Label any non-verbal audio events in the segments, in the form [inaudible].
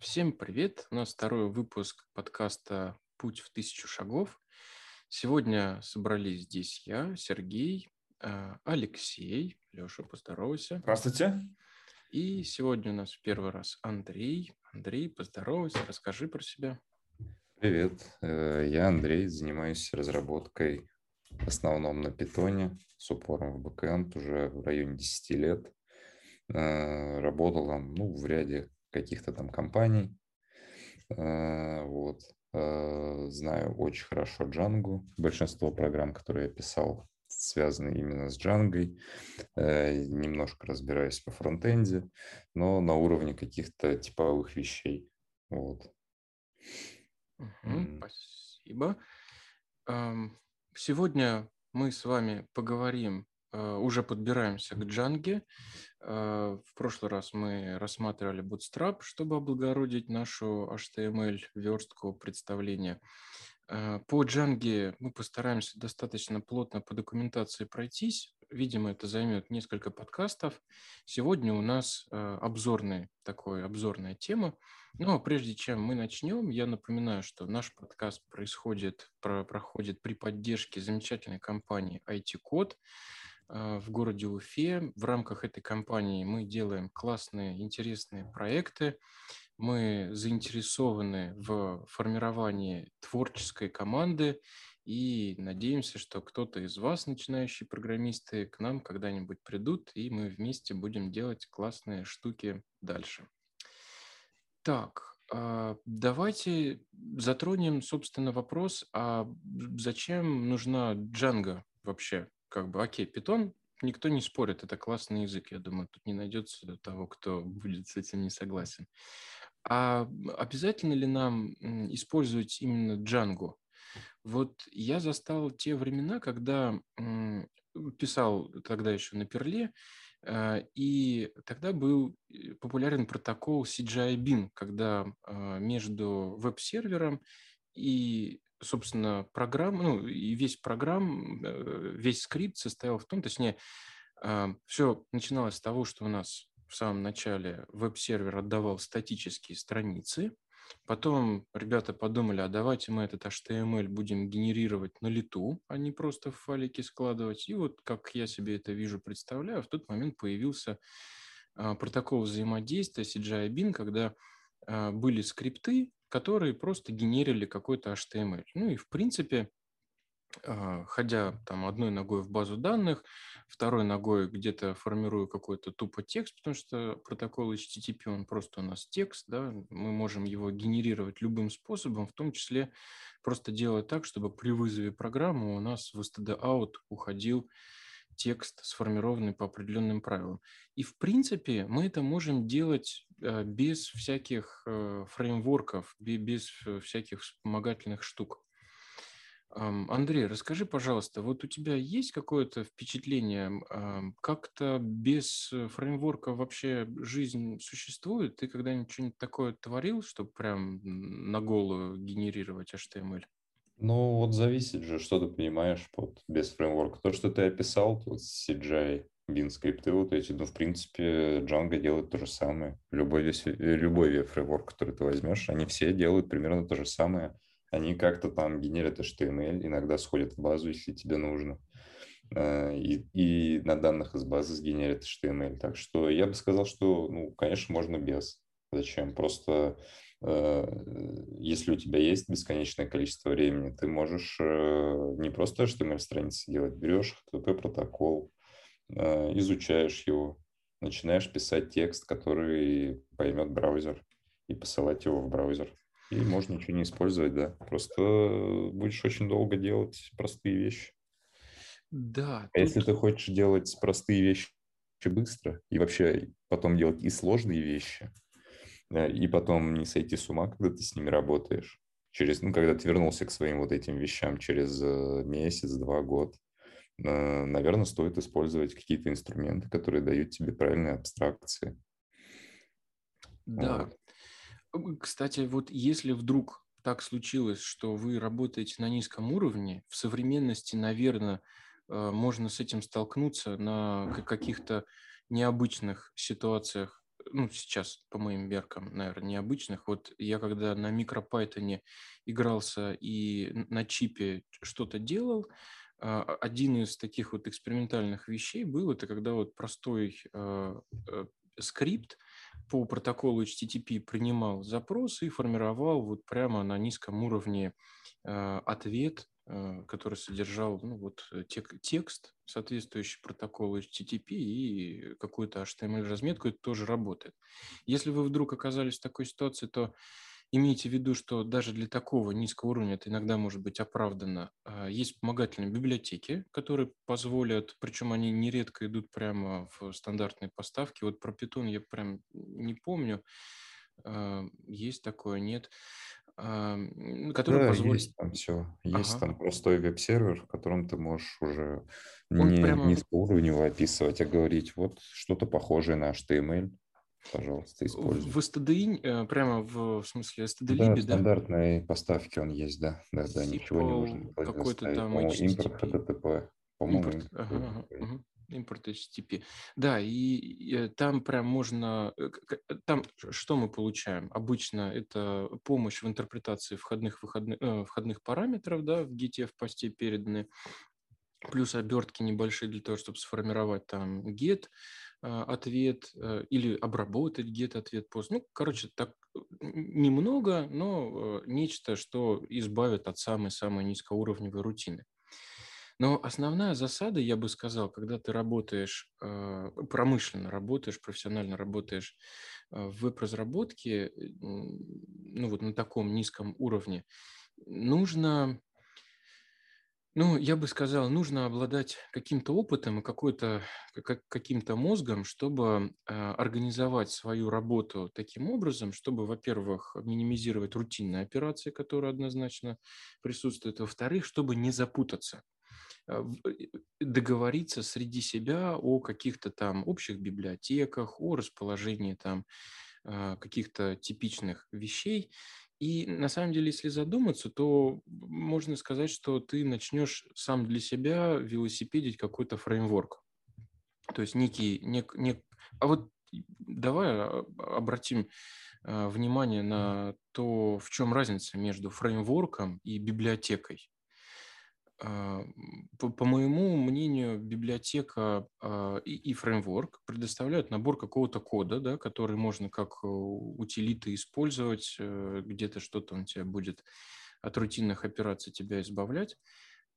Всем привет! У нас второй выпуск подкаста «Путь в тысячу шагов». Сегодня собрались здесь я, Сергей, а, Алексей. Леша, поздоровайся. Здравствуйте. И сегодня у нас в первый раз Андрей. Андрей, поздоровайся, расскажи про себя. Привет, э, я Андрей, занимаюсь разработкой в основном на питоне с упором в бэкэнд уже в районе 10 лет. Э, работал там ну, в ряде каких-то там компаний. Э, вот. Знаю очень хорошо Django. Большинство программ, которые я писал, связаны именно с Django. Немножко разбираюсь по фронтенде, но на уровне каких-то типовых вещей. Вот. Угу, спасибо. Сегодня мы с вами поговорим, э, уже подбираемся к Джанге. Э, в прошлый раз мы рассматривали Bootstrap, чтобы облагородить нашу HTML-верстку представления. Э, по Джанге мы постараемся достаточно плотно по документации пройтись. Видимо, это займет несколько подкастов. Сегодня у нас обзорная, такой, обзорная тема – но прежде чем мы начнем, я напоминаю, что наш подкаст происходит, про, проходит при поддержке замечательной компании IT-код э, в городе Уфе. В рамках этой компании мы делаем классные, интересные проекты. Мы заинтересованы в формировании творческой команды и надеемся, что кто-то из вас, начинающие программисты, к нам когда-нибудь придут, и мы вместе будем делать классные штуки дальше. Так, а, давайте затронем, собственно, вопрос, а зачем нужна Django вообще? Как бы, окей, Python никто не спорит, это классный язык, я думаю, тут не найдется того, кто будет с этим не согласен. А обязательно ли нам использовать именно Django? Вот я застал те времена, когда писал тогда еще на Перле, Э, и тогда был э, популярен протокол CGI-BIN, когда а, между веб-сервером и, собственно, программ, ну, и весь программ, э, весь скрипт состоял в том, точнее, а, все начиналось с того, что у нас в самом начале веб-сервер отдавал статические страницы, Потом ребята подумали, а давайте мы этот HTML будем генерировать на лету, а не просто в файлике складывать. И вот как я себе это вижу, представляю, в тот момент появился а, протокол взаимодействия CGI-bin, когда а, были скрипты, которые просто генерили какой-то HTML. Ну и в принципе а, ходя там одной ногой в базу данных, второй ногой где-то формирую какой-то тупо текст, потому что протокол HTTP, он просто у нас текст, да, мы можем его генерировать любым способом, в том числе просто делать так, чтобы при вызове программы у нас в std-out уходил текст, сформированный по определенным правилам. И, в принципе, мы это можем делать э, без всяких э, фреймворков, без э, всяких вспомогательных штук. Андрей, расскажи, пожалуйста, вот у тебя есть какое-то впечатление, как-то без фреймворка вообще жизнь существует? Ты когда-нибудь что-нибудь такое творил, чтобы прям на голову генерировать HTML? Ну, вот зависит же, что ты понимаешь под без фреймворка. То, что ты описал, тут CGI, bin скрипты вот эти, ну, в принципе, Django делает то же самое. Любой, весь, э, любой фреймворк, который ты возьмешь, они все делают примерно то же самое – они как-то там генерят HTML, иногда сходят в базу, если тебе нужно. Э, и, и на данных из базы сгенерят HTML. Так что я бы сказал, что, ну, конечно, можно без. Зачем? Просто если у тебя есть бесконечное количество времени, ты можешь э, не просто HTML-страницы делать, берешь HTTP-протокол, изучаешь его, начинаешь писать текст, который поймет браузер, и посылать его в браузер. И можно ничего не использовать, да. Просто будешь очень долго делать простые вещи. Да. А тут... если ты хочешь делать простые вещи быстро и вообще потом делать и сложные вещи, и потом не сойти с ума, когда ты с ними работаешь, через, ну, когда ты вернулся к своим вот этим вещам через э, месяц, два, год, э, наверное, стоит использовать какие-то инструменты, которые дают тебе правильные абстракции. Да, вот. Кстати, вот если вдруг так случилось, что вы работаете на низком уровне, в современности, наверное, э, можно с этим столкнуться на каких-то необычных ситуациях ну, сейчас по моим меркам, наверное, необычных. Вот я когда на микропайтоне игрался и на чипе что-то делал, а, один из таких вот экспериментальных вещей был, это когда вот простой э, э, скрипт по протоколу HTTP принимал запрос и формировал вот прямо на низком уровне э, ответ который содержал ну, вот, э, тек, текст, соответствующий протоколу HTTP и какую-то HTML-разметку, это тоже работает. Если вы вдруг оказались в такой ситуации, то имейте в виду, что даже для такого низкого уровня это иногда может быть оправдано. А, есть вспомогательные библиотеки, которые позволят, причем они нередко идут прямо в стандартные поставки. Вот про Python я прям не помню, а, есть такое, нет который да, позволит... есть там все. Есть ага. там простой веб-сервер, в котором ты можешь уже Он не прямо... низкоуровневый описывать, а говорить вот что-то похожее на HTML. Пожалуйста, используй. В STDI, э, прямо в, в смысле STD да, в стандартной поставке он есть, да. Да, да, ничего не нужно. Какой-то там импорт HTTP. По-моему, импорт. Ага, ага импорт HTTP. Да, и, э, там прям можно... Э, э, там что мы получаем? Обычно это помощь в интерпретации входных, выходных, э, входных параметров, да, в GTF посте переданы, плюс обертки небольшие для того, чтобы сформировать там get ответ или обработать get ответ пост. Ну, короче, так немного, но нечто, что избавит от самой-самой низкоуровневой рутины. Но основная засада, я бы сказал, когда ты работаешь, э, промышленно работаешь, профессионально работаешь э, в веб-разработке, ну вот на таком низком уровне, нужно, ну, я бы сказал, нужно обладать каким-то опытом и какой-то, каким-то мозгом, чтобы э, организовать свою работу таким образом, чтобы, во-первых, минимизировать рутинные операции, которые однозначно присутствуют, во-вторых, чтобы не запутаться. Э, э, договориться среди себя о каких-то там общих библиотеках, о расположении там а, каких-то типичных вещей. И на самом деле, если задуматься, то можно сказать, что ты начнешь сам для себя велосипедить какой-то фреймворк. То есть некий... Нек, нек... А вот давай а, обратим а, внимание на то, в чем разница между фреймворком и библиотекой. А, по, по моему мнению, библиотека а, и, и фреймворк предоставляют набор какого-то кода, да, который можно как э, утилиты использовать, э, где-то что-то он тебя будет от рутинных операций тебя избавлять.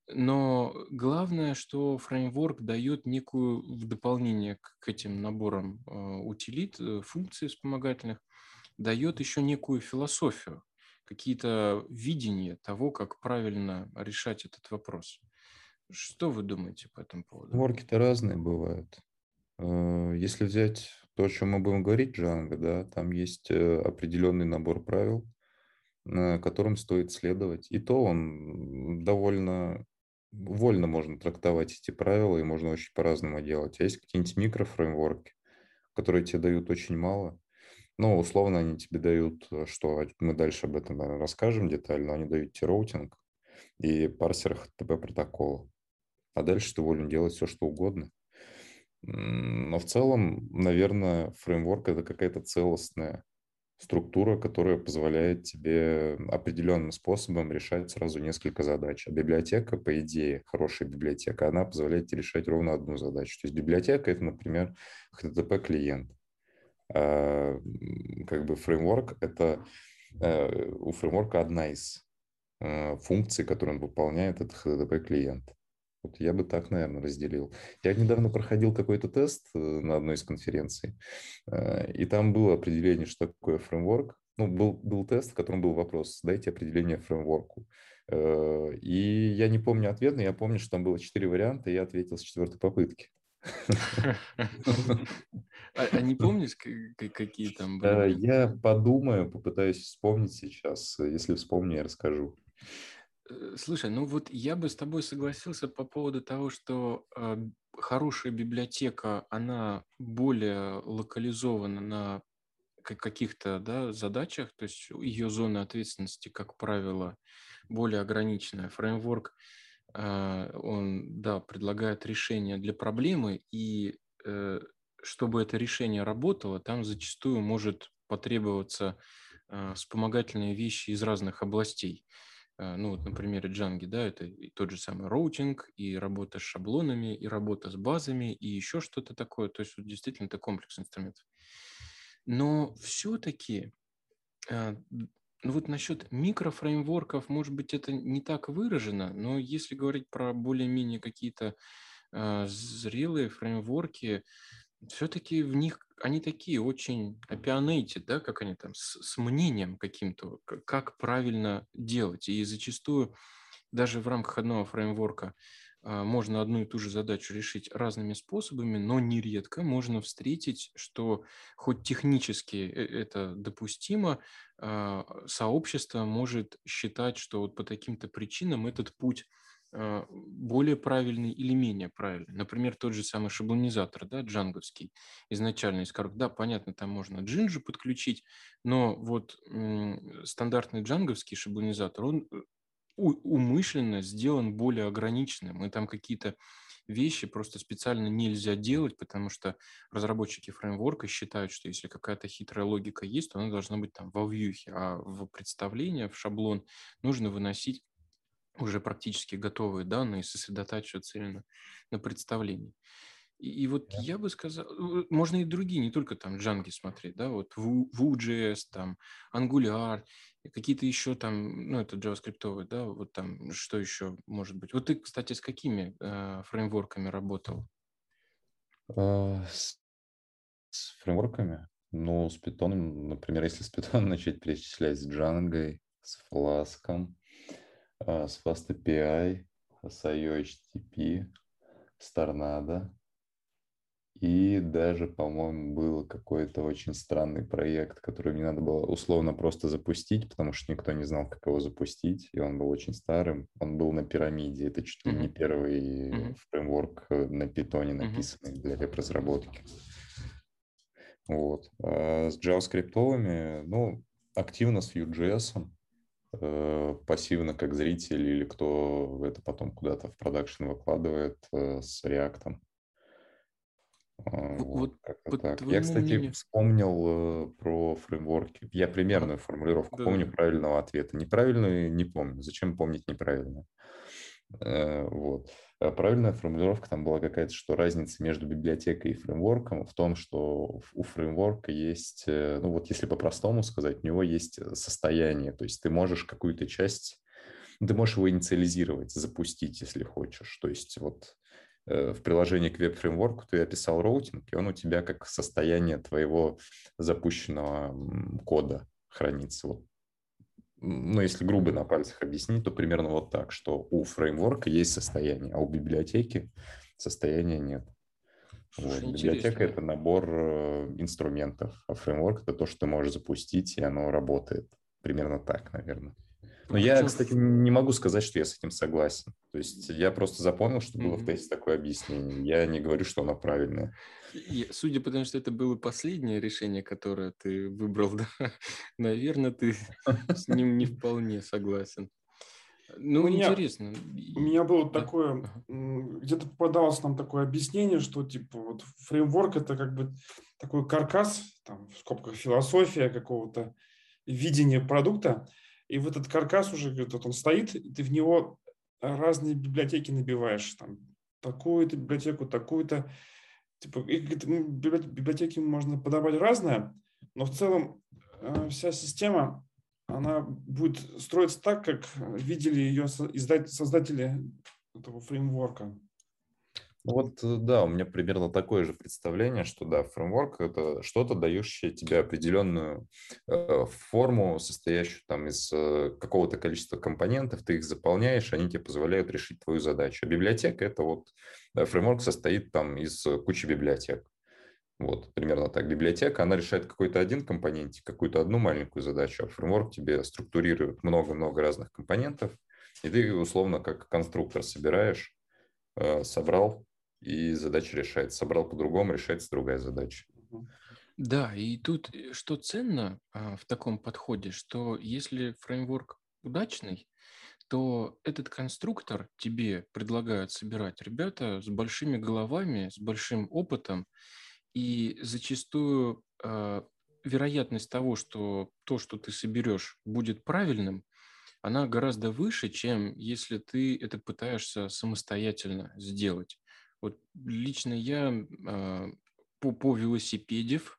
Но главное, что фреймворк дает некую, в дополнение к этим наборам а, утилит, э, функций вспомогательных, дает еще некую философию какие-то видения того, как правильно решать этот вопрос. Что вы думаете по этому поводу? Ворки-то разные бывают. Э, если взять то, о чем мы будем говорить, Джанго, да, там есть э, определенный набор правил, которым стоит следовать. И то он довольно вольно можно трактовать эти правила, и можно очень по-разному делать. А есть какие-нибудь микрофреймворки, которые тебе дают очень мало, ну, условно, они тебе дают, э, что мы дальше об этом наверное, расскажем детально, они дают тебе роутинг и парсер HTTP протокола. А дальше ты волен делать все, что угодно. Но в целом, наверное, фреймворк – это какая-то целостная структура, которая позволяет тебе определенным способом решать сразу несколько задач. А библиотека, по идее, хорошая библиотека, она позволяет тебе решать ровно одну задачу. То есть библиотека – это, например, HTTP-клиент. Э, как бы фреймворк – это э, у фреймворка одна из э, функций, которую он выполняет, это HTTP-клиент. Вот я бы так, наверное, разделил. Я недавно проходил какой-то тест на одной из конференций, и там было определение, что такое фреймворк. Ну, был, был тест, в котором был вопрос, дайте определение фреймворку. И я не помню ответ, но я помню, что там было четыре варианта, и я ответил с четвертой попытки. [laughs] А, а не помнишь, какие там были? Я подумаю, попытаюсь вспомнить сейчас. Если вспомню, я расскажу. Э, слушай, ну вот я бы с тобой согласился по поводу того, что э, хорошая библиотека, она более локализована на каких-то да, задачах, то есть ее зона ответственности, как правило, более ограниченная. Фреймворк он, да, предлагает решение для проблемы, и э, чтобы это решение работало, там зачастую может потребоваться э, вспомогательные вещи из разных областей. Э, ну, вот на примере Django, да, это и тот же самый роутинг, и работа с шаблонами, и работа с базами, и еще что-то такое. То есть вот действительно это комплекс инструментов. Но все-таки, ну вот насчет микрофреймворков, может быть, это не так выражено, но если говорить про более-менее какие-то э, зрелые фреймворки, все-таки в них они такие очень opinionated, да, как они там, с, с мнением каким-то, как правильно делать. И зачастую даже в рамках одного фреймворка можно одну и ту же задачу решить разными способами, но нередко можно встретить, что хоть технически э, это допустимо, а, сообщество может считать, что вот по таким-то причинам этот путь а, более правильный или менее правильный. Например, тот же самый шаблонизатор, да, джанговский, изначально из коробки. Да, понятно, там можно джинджу подключить, но вот стандартный джанговский шаблонизатор, он э, умышленно сделан более ограниченным. И там какие-то вещи просто специально нельзя делать, потому что разработчики фреймворка считают, что если какая-то хитрая логика есть, то она должна быть там во вьюхе, а в представление, в шаблон нужно выносить уже практически готовые данные и сосредотачиваться именно на представлении. И, и вот yeah. я бы сказал, э, можно и другие, не только там Django смотреть, да, вот Vue.js, там Angular, какие-то еще там, ну, это JavaScript, да, вот там, что еще может быть. Вот ты, кстати, с какими э, фреймворками работал? Uh, с, с фреймворками? Ну, с Python, например, если с Python [laughs] начать перечислять с Django, с Flask, а, с FastAPI, с IOHTTP, с Tornado. И даже, по-моему, был какой-то очень странный проект, который мне надо было условно просто запустить, потому что никто не знал, как его запустить, и он был очень старым. Он был на пирамиде. Это чуть ли не первый mm-hmm. фреймворк э, на питоне, написанный mm-hmm. для веб-разработки. Вот. А с JavaScript, ну, активно с Vue.js. Э, пассивно как зритель или кто это потом куда-то в продакшн выкладывает э, с реактом. А, вот, вот так. Я, кстати, мнению... вспомнил э, про фреймворки. Я примерную формулировку да. помню правильного ответа. Неправильную не помню. Зачем помнить неправильную? Вот. А правильная формулировка там была какая-то, что разница между библиотекой и фреймворком в том, что у фреймворка есть, э, ну вот если по-простому сказать, у него есть э, состояние, то есть ты можешь какую-то часть, ты можешь его инициализировать, запустить, если хочешь. То есть вот э, в приложении к веб-фреймворку ты описал роутинг, и он у тебя как состояние твоего запущенного кода хранится. Вот ну, если грубо на пальцах объяснить, то примерно вот так, что у фреймворка есть состояние, а у библиотеки состояния нет. вот. Библиотека – это набор э, инструментов, а фреймворк – это то, что ты можешь запустить, и оно работает. Примерно так, наверное. Но я, кстати, не могу сказать, что я с этим согласен. То есть я просто запомнил, что было mm-hmm. в тесте такое объяснение. Я не говорю, что оно правильное. судя по тому, что это было последнее решение, которое ты выбрал, [laughs] да, наверное, ты [laughs] с ним не вполне согласен. Ну, у меня, интересно. У меня было да? такое, где-то попадалось нам такое объяснение, что типа вот фреймворк это как бы такой каркас, там в скобках философия какого-то видения продукта, и в этот каркас уже, говорит, вот он стоит, и ты в него разные библиотеки набиваешь, там, такую-то библиотеку, такую-то. Типа, и, библиотеки можно подавать разное, но в целом э, вся система, она будет строиться так, как видели ее создатели этого фреймворка. Вот, э, да, у меня примерно такое же представление, что, да, фреймворк – это что-то, дающее тебе определенную э, форму, состоящую там из э, какого-то количества компонентов, ты их заполняешь, они тебе позволяют решить твою задачу. Библиотека – это вот, да, фреймворк состоит там из кучи библиотек. Вот, примерно так. Библиотека, она решает какой-то один компонент, какую-то одну маленькую задачу, а фреймворк тебе структурирует много-много разных компонентов, и ты условно как конструктор собираешь, э, собрал, и задача решается. Собрал по-другому, решается другая задача. Да, и тут э, что ценно а, в таком подходе, что если фреймворк удачный, то этот конструктор тебе предлагают собирать ребята с большими головами, с большим опытом, И зачастую э, вероятность того, что то, что ты соберешь, будет правильным, она гораздо выше, чем если ты это пытаешься самостоятельно сделать. Вот лично я э, по, по велосипедев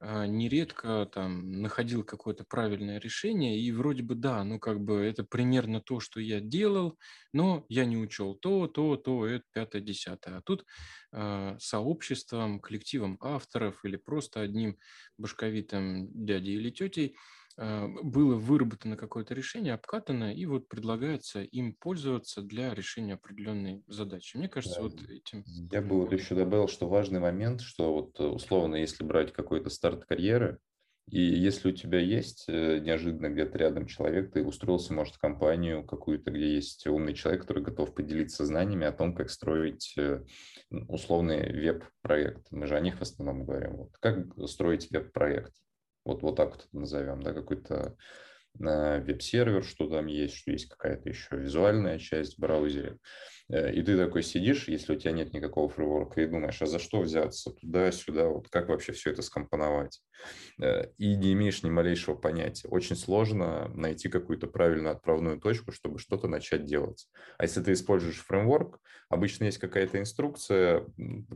а, нередко там находил какое-то правильное решение, и вроде бы да, ну как бы это примерно то, что я делал, но я не учел то, то, то, это пятое, десятое. А тут э, сообществом, коллективом авторов или просто одним башковитым дядей или тетей – а, было выработано какое-то решение, обкатано, и вот предлагается им пользоваться для решения определенной задачи. Мне кажется, да. вот этим... Я бы вот еще добавил, что важный момент, что вот э, условно, если брать какой-то старт карьеры, и если у тебя есть э, неожиданно где-то рядом человек, ты устроился, может, в компанию какую-то, где есть умный человек, который готов поделиться знаниями о том, как строить э, условный веб-проект. Мы же о них в основном говорим. Вот. Как строить веб-проект? Вот, вот так вот это назовем, да, какой-то э, веб-сервер, что там есть, что есть какая-то еще визуальная часть в браузере. Э, и ты такой сидишь, если у тебя нет никакого фреймворка, и думаешь, а за что взяться туда-сюда, вот как вообще все это скомпоновать? Э, и не имеешь ни малейшего понятия. Очень сложно найти какую-то правильную отправную точку, чтобы что-то начать делать. А если ты используешь фреймворк, обычно есть какая-то инструкция,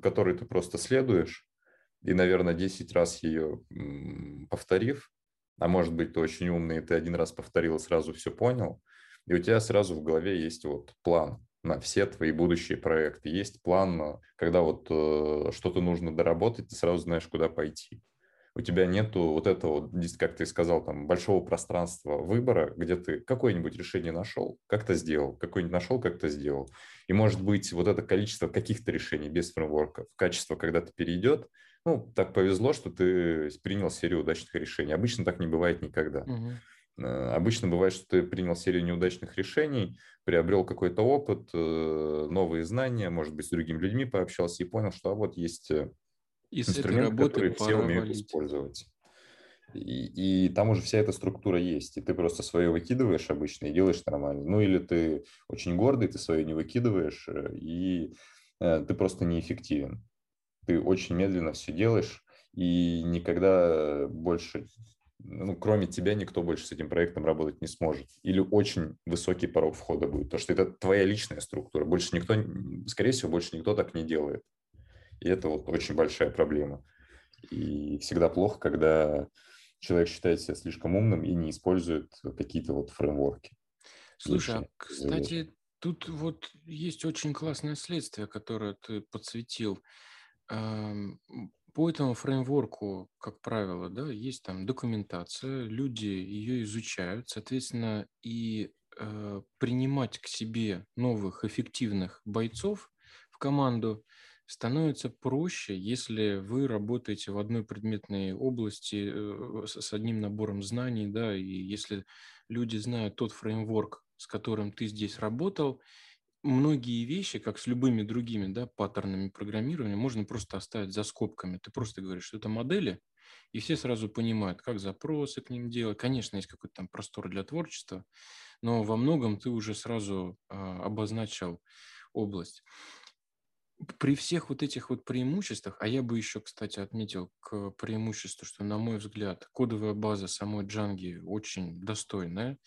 которой ты просто следуешь, и, наверное, 10 раз ее повторив, а может быть, ты очень умный, и ты один раз повторил и сразу все понял, и у тебя сразу в голове есть вот план на все твои будущие проекты. Есть план, когда вот э, что-то нужно доработать, ты сразу знаешь, куда пойти. У тебя нету вот этого, как ты сказал, там большого пространства выбора, где ты какое-нибудь решение нашел, как-то сделал, какое-нибудь нашел, как-то сделал. И может быть вот это количество каких-то решений без фреймворка в качество когда-то перейдет, ну, так повезло, что ты принял серию удачных решений. Обычно так не бывает никогда. Угу. Обычно бывает, что ты принял серию неудачных решений, приобрел какой-то опыт, э, новые знания, может быть, с другими людьми пообщался и понял, что а вот есть э, и инструмент, который все умеют валить. использовать. И, и там уже вся эта структура есть, и ты просто свое выкидываешь обычно и делаешь нормально. Ну или ты очень гордый, ты свое не выкидываешь, и ты просто неэффективен ты очень медленно все делаешь, и никогда больше, ну, кроме тебя, никто больше с этим проектом работать не сможет. Или очень высокий порог входа будет, потому что это твоя личная структура. Больше никто, скорее всего, больше никто так не делает. И это вот очень большая проблема. И всегда плохо, когда человек считает себя слишком умным и не использует какие-то вот фреймворки. Слушай, а, кстати, тут вот есть очень классное следствие, которое ты подсветил. По этому фреймворку, как правило, да, есть там документация, люди ее изучают, соответственно, и э, принимать к себе новых эффективных бойцов в команду становится проще, если вы работаете в одной предметной области э, с, одним набором знаний, да, и если люди знают тот фреймворк, с которым ты здесь работал, многие вещи, как с любыми другими да, паттернами программирования, можно просто оставить за скобками. Ты просто говоришь, что это модели, и все сразу понимают, как запросы к ним делать. Конечно, есть какой-то там простор для творчества, но во многом ты уже сразу а, обозначил область. При всех вот этих вот преимуществах, а я бы еще, кстати, отметил к преимуществу, что, на мой взгляд, кодовая база самой Джанги очень достойная,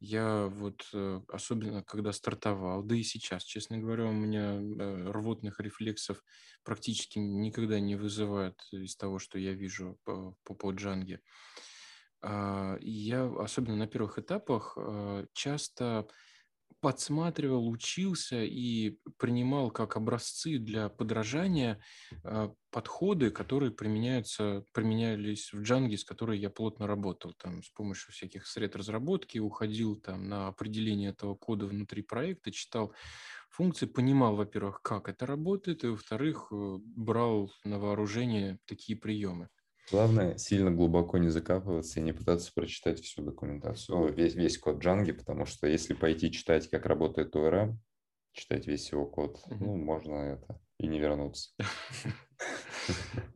я вот, э, особенно когда стартовал, да и сейчас, честно говоря, у меня э, рвотных рефлексов практически никогда не вызывает из того, что я вижу по, по, по джанге. А, я, особенно на первых этапах, э, часто подсматривал, учился и принимал как образцы для подражания а, подходы, которые применяются, применялись в Джанге, с которой я плотно работал, там, с помощью всяких сред разработки, уходил там на определение этого кода внутри проекта, читал функции, понимал, во-первых, как это работает, и, во-вторых, э, брал на вооружение такие приемы. Главное, сильно глубоко не закапываться и не пытаться прочитать всю документацию, весь, весь код Django, потому что если пойти читать, как работает ORM, читать весь его код, ну, можно это и не вернуться. [laughs]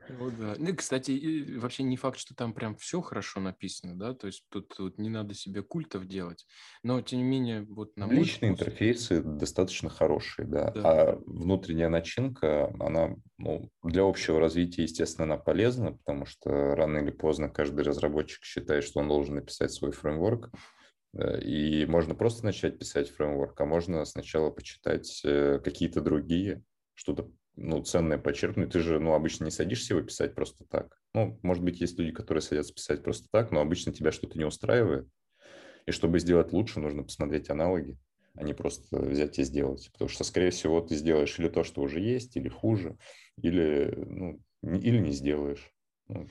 Ну да. Ну, кстати, вообще не факт, что там прям все хорошо написано, да, то есть тут, тут не надо себе культов делать, но тем не менее, вот на Личные вкус... интерфейсы достаточно хорошие, да. да, а внутренняя начинка, она ну, для общего развития, естественно, она полезна, потому что рано или поздно каждый разработчик считает, что он должен написать свой фреймворк, и можно просто начать писать фреймворк, а можно сначала почитать э, какие-то другие, что-то ну, ценное почерпнуть. Ты же, ну, обычно не садишься его писать просто так. Ну, может быть, есть люди, которые садятся писать просто так, но обычно тебя что-то не устраивает. И чтобы сделать лучше, нужно посмотреть аналоги, а не просто взять и сделать. Потому что, скорее всего, ты сделаешь или то, что уже есть, или хуже, или, ну, или не сделаешь. Ну.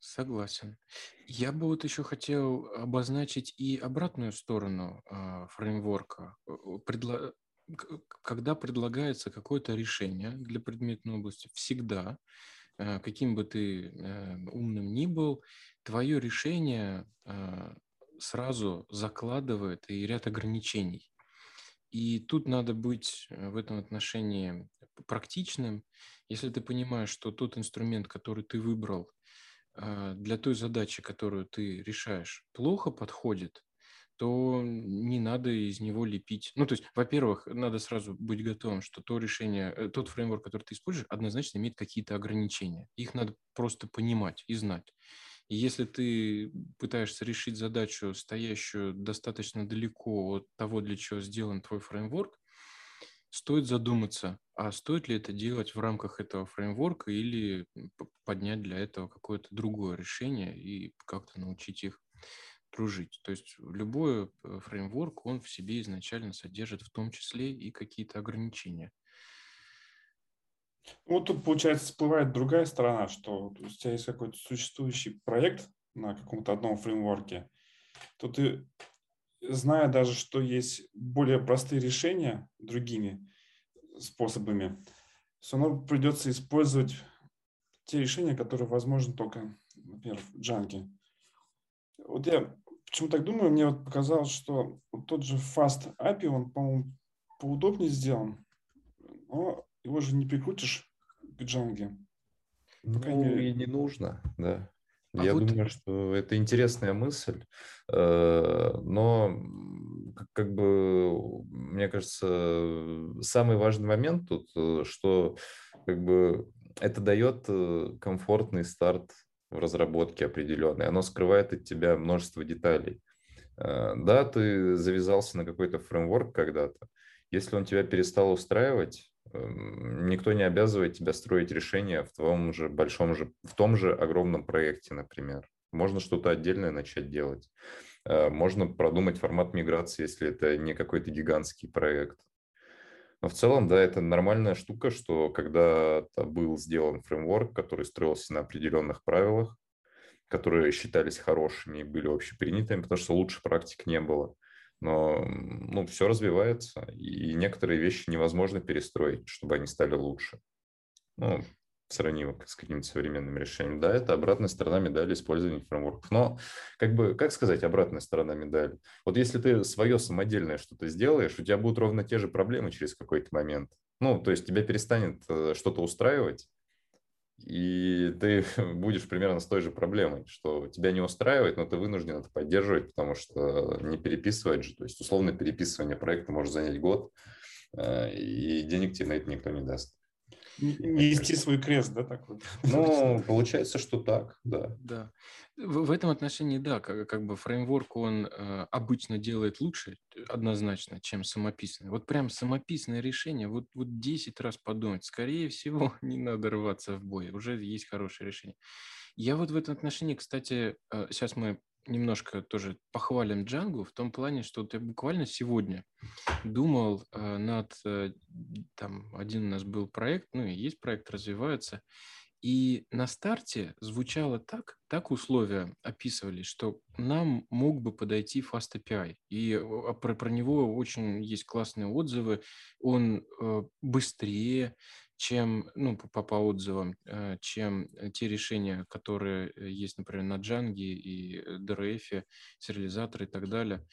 Согласен. Я бы вот еще хотел обозначить и обратную сторону э, фреймворка. Предла когда предлагается какое-то решение для предметной области, всегда, э, каким бы ты э, умным ни был, твое решение э, сразу закладывает и ряд ограничений. И тут надо быть в этом отношении практичным. Если ты понимаешь, что тот инструмент, который ты выбрал для той задачи, которую ты решаешь, плохо подходит, то не надо из него лепить. Ну, то есть, во-первых, надо сразу быть готовым, что то решение, э, тот фреймворк, который ты используешь, однозначно имеет какие-то ограничения. Их надо просто понимать и знать. И если ты пытаешься решить задачу, стоящую достаточно далеко от того, для чего сделан твой фреймворк, стоит задуматься, а стоит ли это делать в рамках этого фреймворка или поднять для этого какое-то другое решение и как-то научить их дружить. То есть любой э, фреймворк, он в себе изначально содержит в том числе и какие-то ограничения. Вот тут, получается, всплывает другая сторона, что у тебя есть какой-то существующий проект на каком-то одном фреймворке, то ты, зная даже, что есть более простые решения другими способами, все равно придется использовать те решения, которые возможны только, например, в Django. Вот я почему так думаю, мне вот показалось, что тот же Fast API, он, по-моему, поудобнее сделан, но его же не прикрутишь к Django. Ну, мере... и не нужно, да. А Я вот... думаю, что это интересная мысль, э, но как бы, мне кажется, самый важный момент тут, э, что как бы это дает э, комфортный старт в разработке определенной, оно скрывает от тебя множество деталей. Э, да, ты завязался на какой-то фреймворк когда-то. Если он тебя перестал устраивать, эм, никто не обязывает тебя строить решение в твоем же большом же, в том же огромном проекте, например. Можно что-то отдельное начать делать. Э, можно продумать формат миграции, если это не какой-то гигантский проект. Но в целом, да, это нормальная штука, что когда-то был сделан фреймворк, который строился на определенных правилах, которые считались хорошими и были общепринятыми, потому что лучше практик не было. Но ну, все развивается, и некоторые вещи невозможно перестроить, чтобы они стали лучше. Ну, сравнимо с какими-то современными решениями. Да, это обратная сторона медали использования фреймворков. Но, как бы, как сказать, обратная сторона медали? Вот если ты свое самодельное что-то сделаешь, у тебя будут ровно те же проблемы через какой-то момент. Ну, то есть тебя перестанет э, что-то устраивать, и ты [laughs] будешь примерно с той же проблемой, что тебя не устраивает, но ты вынужден это поддерживать, потому что не переписывать же. То есть условное переписывание проекта может занять год, э, и денег тебе на это никто не даст. Нести свой крест, да, такой? Ну, получается, что так, да. Да. В, в этом отношении, да, как, как бы фреймворк, он э, обычно делает лучше, однозначно, чем самописное. Вот прям самописное решение, вот, вот 10 раз подумать, скорее всего, [laughs] не надо рваться в бой, уже есть хорошее решение. Я вот в этом отношении, кстати, э, сейчас мы немножко тоже похвалим Джангу в том плане, что ты буквально сегодня думал э, над, э, там, один у нас был проект, ну и есть проект, развивается, и на старте звучало так, так условия описывались, что нам мог бы подойти Fast API. И а, про, про него очень есть классные отзывы. Он э, быстрее, чем, ну, по, по отзывам, э, чем те решения, которые э, есть, например, на Django и DRF, сериализаторы и так далее.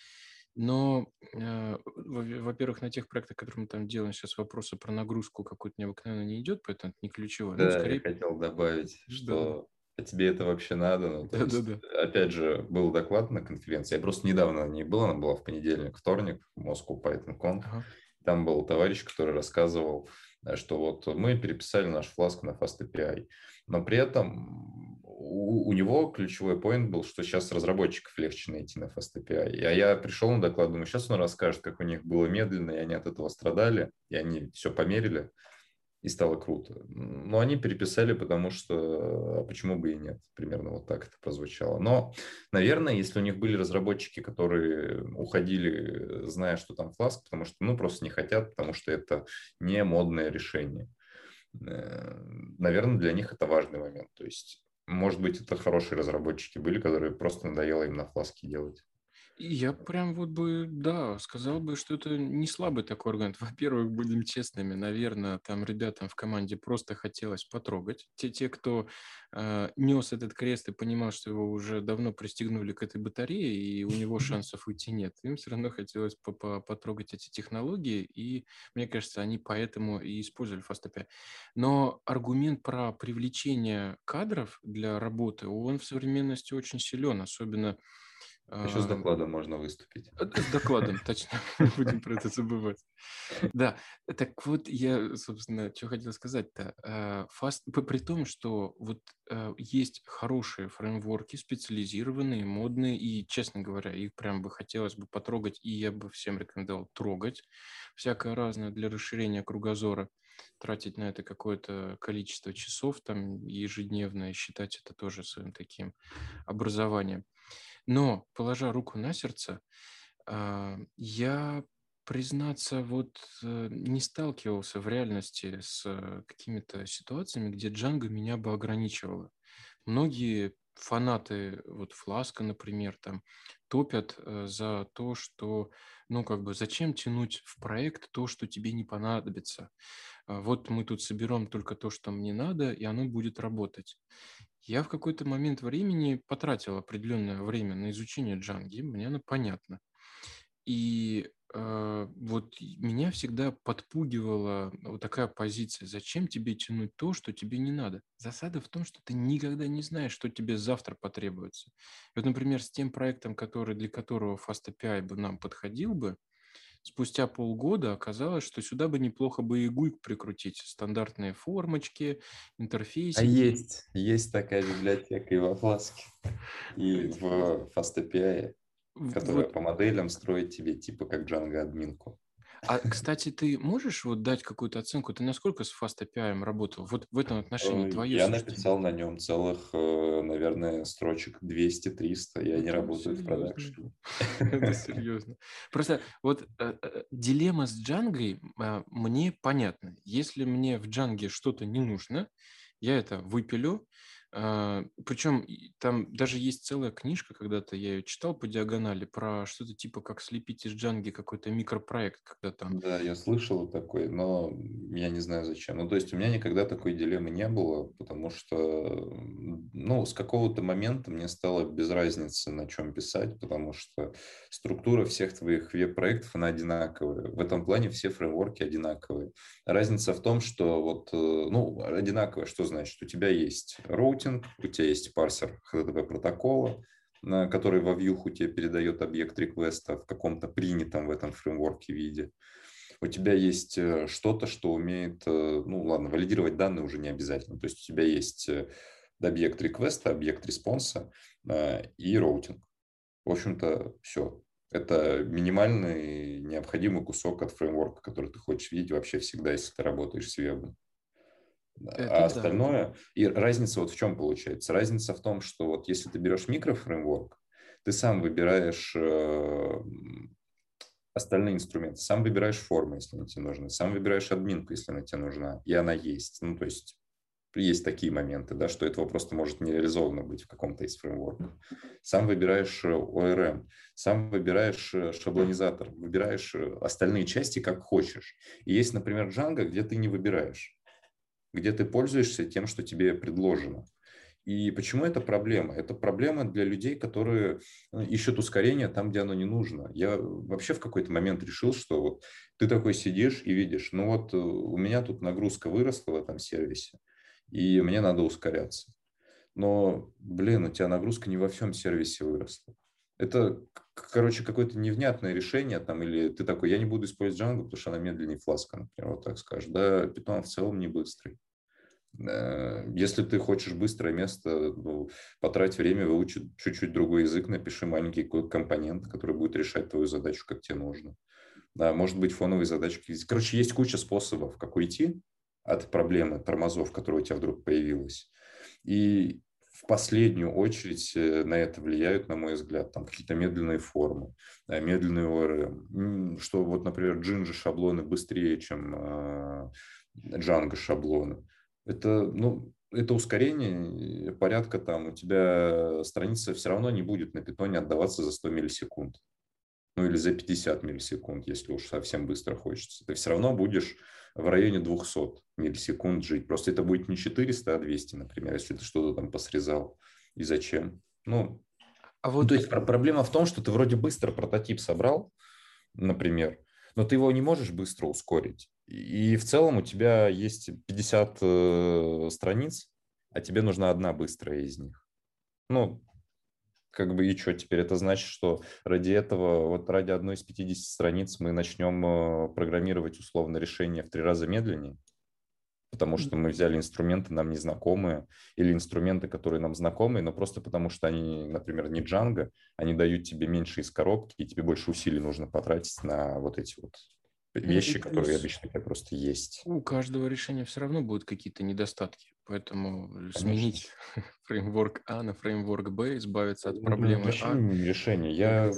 Но, э, во-первых, на тех проектах, которые мы там делаем, сейчас вопросы про нагрузку какую-то необыкновенно не идет, поэтому это не ключевое. Ну, да, ну, скорее... я хотел добавить, [laughs] что а тебе это вообще надо? Ну, да, есть, да, да. Опять же, был доклад на конференции, я просто недавно на ней был, она была в понедельник, вторник, в Moscow Python Con. Ага. Там был товарищ, который рассказывал, э, что вот мы переписали наш фласк на Fast API, но при этом у, у него ключевой поинт был, что сейчас разработчиков легче найти на Fast API. А я пришел на доклад, думаю, сейчас он расскажет, как у них было медленно, и они от этого страдали, и они все померили и стало круто. Но они переписали, потому что а почему бы и нет, примерно вот так это прозвучало. Но, наверное, если у них были разработчики, которые уходили, зная, что там фласк, потому что, ну, просто не хотят, потому что это не модное решение. Э, наверное, для них это важный момент. То есть, может быть, это хорошие разработчики были, которые просто надоело им на фласке делать. Я прям вот бы, да, сказал бы, что это не слабый такой аргумент. [laughs] Во-первых, будем честными, наверное, там ребятам в команде просто хотелось потрогать. Те, те кто э, нес этот крест и понимал, что его уже давно пристегнули к этой батарее, и у него [laughs] шансов уйти нет, им все равно хотелось потрогать эти технологии, и мне кажется, они поэтому и использовали FastAPI. Но аргумент про привлечение кадров для работы, он в современности очень силен, особенно еще с докладом можно выступить. Э, с докладом, точно. [laughs] Будем про это забывать. Да, так вот я, собственно, что хотел сказать-то. Э, Fast, при том, что вот э, есть хорошие фреймворки, специализированные, модные, и, честно говоря, их прям бы хотелось бы потрогать, и я бы всем рекомендовал трогать всякое разное для расширения кругозора тратить на это какое-то количество часов там ежедневно и считать это тоже своим таким образованием. Но, положа руку на сердце, а, я, признаться, вот э, не сталкивался в реальности с какими-то ситуациями, где Django меня бы ограничивало. Многие фанаты, вот Фласка, например, там топят э, за то, что, ну, как бы, зачем тянуть в проект то, что тебе не понадобится. А вот мы тут соберем только то, что мне надо, и оно будет работать. Я в какой-то момент времени потратил определенное время на изучение джанги, мне оно понятно. И э, вот меня всегда подпугивала вот такая позиция. Зачем тебе тянуть то, что тебе не надо? Засада в том, что ты никогда не знаешь, что тебе завтра потребуется. Вот, например, с тем проектом, который, для которого FastAPI бы нам подходил бы, спустя полгода оказалось, что сюда бы неплохо бы и гуйк прикрутить. Стандартные формочки, интерфейсы. А есть, есть такая библиотека и во Flask, и в FastAPI, которая вот. по моделям строит тебе типа как Django админку. А, кстати, ты можешь вот дать какую-то оценку? Ты насколько с Fast API работал? Вот в этом отношении э, твое Я суждение. написал на нем целых, э, наверное, строчек 200-300. Я не работаю серьезно. в продакшене. [laughs] Это серьезно. Просто вот э, дилемма с Джангой мне понятна. Если мне в Джанге что-то не нужно, я это выпилю, а, Причем там даже есть целая книжка, когда-то я ее читал по диагонали, про что-то типа как слепить из джанги какой-то микропроект, когда там... Да, я слышал такой, но я не знаю зачем. Ну, то есть у меня никогда такой дилеммы не было, потому что, ну, с какого-то момента мне стало без разницы, на чем писать, потому что структура всех твоих веб-проектов, она одинаковая. В этом плане все фреймворки одинаковые. Разница в том, что вот, э, ну, одинаковая, что значит? У тебя есть routing, у тебя есть парсер HTTP протокола, который во вьюху тебе передает объект реквеста в каком-то принятом в этом фреймворке виде. У тебя есть э, что-то, что умеет, э, ну ладно, валидировать данные уже не обязательно. То есть у тебя есть объект реквеста, объект респонса и routing. В общем-то, все. Это минимальный необходимый кусок от фреймворка, который ты хочешь видеть вообще всегда, если ты работаешь с вебом. Это а остальное, да. и разница вот в чем получается? Разница в том, что вот если ты берешь микрофреймворк, ты сам выбираешь э, остальные инструменты, сам выбираешь формы, если они тебе нужны, сам выбираешь админку, если она тебе нужна, и она есть. Ну, то есть есть такие моменты, да, что этого просто может не реализовано быть в каком-то из фреймворков. Сам выбираешь ORM, э, сам выбираешь э, шаблонизатор, выбираешь остальные части как хочешь. И есть, например, Django, где ты не выбираешь где ты пользуешься тем, что тебе предложено. И почему это проблема? Это проблема для людей, которые э, ищут ускорение там, где оно не нужно. Я вообще в какой-то момент решил, что вот ты такой сидишь и видишь, ну вот э, у меня тут нагрузка выросла в этом сервисе, и мне надо ускоряться. Но, блин, у тебя нагрузка не во всем сервисе выросла. Это, короче, какое-то невнятное решение, там, или ты такой, я не буду использовать Django, потому что она медленнее фласка, например, вот так скажешь. Да, Python в целом не быстрый. Э, если ты хочешь быстрое место, ну, потрать время, выучи чуть-чуть другой язык, напиши маленький компонент, который будет решать твою задачу, как тебе нужно. Да, может быть, фоновые задачки. Короче, есть куча способов, как уйти от проблемы тормозов, которая у тебя вдруг появилась. И в последнюю очередь э, на это влияют, на мой взгляд, там какие-то медленные формы, э, медленные ORM, что вот, например, Jinja шаблоны быстрее, чем Django шаблоны это, ну, это ускорение порядка там, у тебя страница все равно не будет на питоне отдаваться за 100 миллисекунд. Ну или за 50 миллисекунд, если уж совсем быстро хочется. Ты все равно будешь в районе 200 миллисекунд жить. Просто это будет не 400, а 200, например, если ты что-то там посрезал. И зачем? Ну, а вот... ну, то есть проблема в том, что ты вроде быстро прототип собрал, например, но ты его не можешь быстро ускорить. И в целом у тебя есть 50 э, страниц, а тебе нужна одна быстрая из них. Ну, как бы и что теперь? Это значит, что ради этого, вот ради одной из 50 страниц мы начнем э, программировать условно решение в три раза медленнее, потому что мы взяли инструменты нам незнакомые или инструменты, которые нам знакомые, но просто потому что они, например, не Django, они дают тебе меньше из коробки, и тебе больше усилий нужно потратить на вот эти вот вещи, которые обычно просто есть. У каждого решения все равно будут какие-то недостатки, поэтому Конечно. сменить [laughs] фреймворк А на фреймворк Б, избавиться от проблемы ну, А. решение. Я,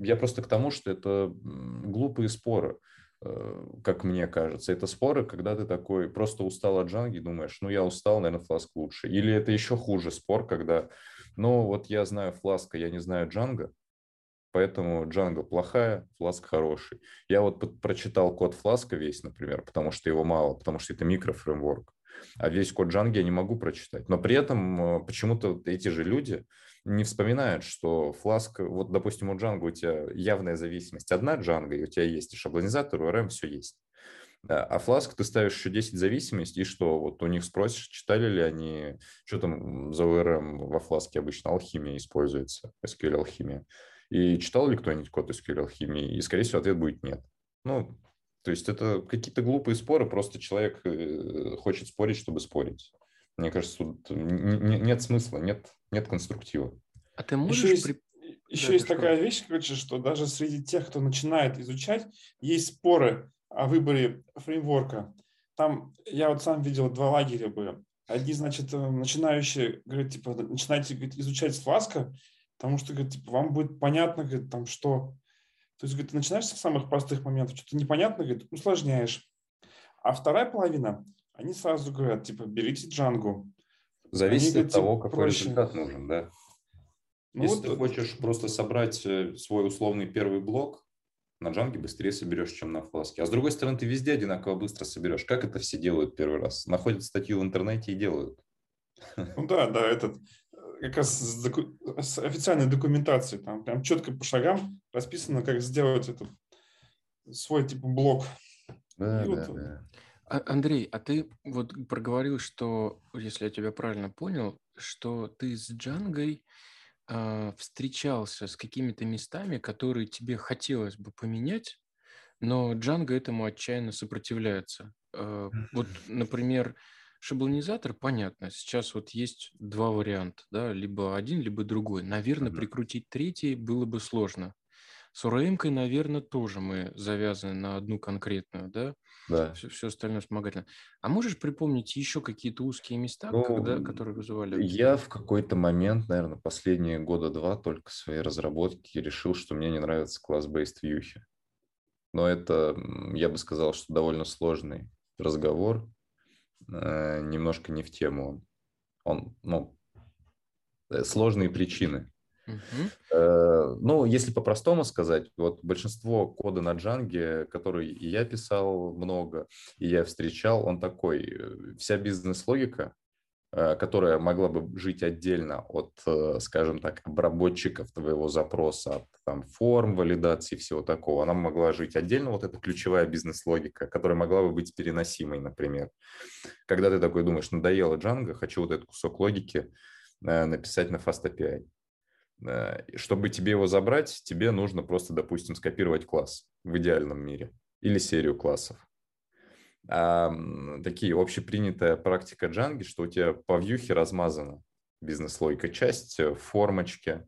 я просто к тому, что это глупые споры э, как мне кажется. Это споры, когда ты такой просто устал от джанги, думаешь, ну я устал, наверное, фласк лучше. Или это еще хуже спор, когда, ну вот я знаю фласка, я не знаю джанга, Поэтому Django плохая, Flask хороший. Я вот прочитал код Flask весь, например, потому что его мало, потому что это микрофреймворк. А весь код Django я не могу прочитать. Но при этом э, почему-то эти же люди не вспоминают, что Flask, вот, допустим, у Django у тебя явная зависимость одна Django, и у тебя есть и шаблонизатор, и ORM, все есть. А Flask ты ставишь еще 10 зависимостей, и что? Вот у них спросишь, читали ли они, что там за ORM во Flask обычно, алхимия используется, SQL алхимия. И читал ли кто-нибудь код SQL алхимии? И, скорее всего, ответ будет нет. Ну, то есть это какие-то глупые споры, просто человек э, хочет спорить, чтобы спорить. Мне кажется, тут нет смысла, нет, нет конструктива. А ты можешь... Еще есть, при... еще да, есть такая вещь, короче, что даже среди тех, кто начинает изучать, есть споры о выборе фреймворка. Там я вот сам видел два лагеря были. Одни, значит, э, начинающие, говорят, типа, начинайте говорит, изучать Фласка, потому что, говорит, типа, вам будет понятно, говорит, там, что... То есть, говорит, ты начинаешь с самых простых моментов, что-то непонятно, говорит, усложняешь. А вторая половина, они сразу говорят, типа, берите Django. Зависит они, от того, типа, какой проще. результат нужен, да. Ну, Если вот, ты хочешь просто собрать э, свой условный первый блок, на Django быстрее соберешь, чем на фласке. А с другой стороны, ты везде одинаково быстро соберешь. Как это все делают первый раз? Находят статью в интернете и делают. Ну да, да, этот как раз с, доку, с официальной документацией, там прям четко по шагам расписано, как сделать этот свой типа блок. Да, да, вот, да. А, Андрей, а ты вот проговорил, что, если я тебя правильно понял, что ты с Джангой э, встречался с какими-то местами, которые тебе хотелось бы поменять, но Джанго этому отчаянно сопротивляется. Э, вот, [laughs] например, Шаблонизатор, понятно. Сейчас вот есть два варианта, да, либо один, либо другой. Наверное, mm-hmm. прикрутить третий было бы сложно. С орм наверное, тоже мы завязаны на одну конкретную, да? Да. Все, все остальное вспомогательно. А можешь припомнить еще какие-то узкие места, ну, когда, которые вызывали? Я в какой-то момент, наверное, последние года два только своей разработки решил, что мне не нравится класс-based вьюхи. Но это, я бы сказал, что довольно сложный разговор, э, немножко не в тему. Он, ну, э, сложные причины. Uh-huh. Э, ну, если по-простому сказать, вот большинство кода на Джанге, который и я писал много, и я встречал, он такой, э, вся бизнес-логика которая могла бы жить отдельно от, э, скажем так, обработчиков твоего запроса, от там, форм валидации, всего такого. Она могла жить отдельно, вот эта ключевая бизнес-логика, которая могла бы быть переносимой, например. Когда ты такой думаешь, надоело Django, хочу вот этот кусок логики э, написать на Fast API. Чтобы тебе его забрать, тебе нужно просто, допустим, скопировать класс в идеальном мире или серию классов такие общепринятая практика джанги, что у тебя по вьюхе размазана бизнес-логика. Часть в формочке,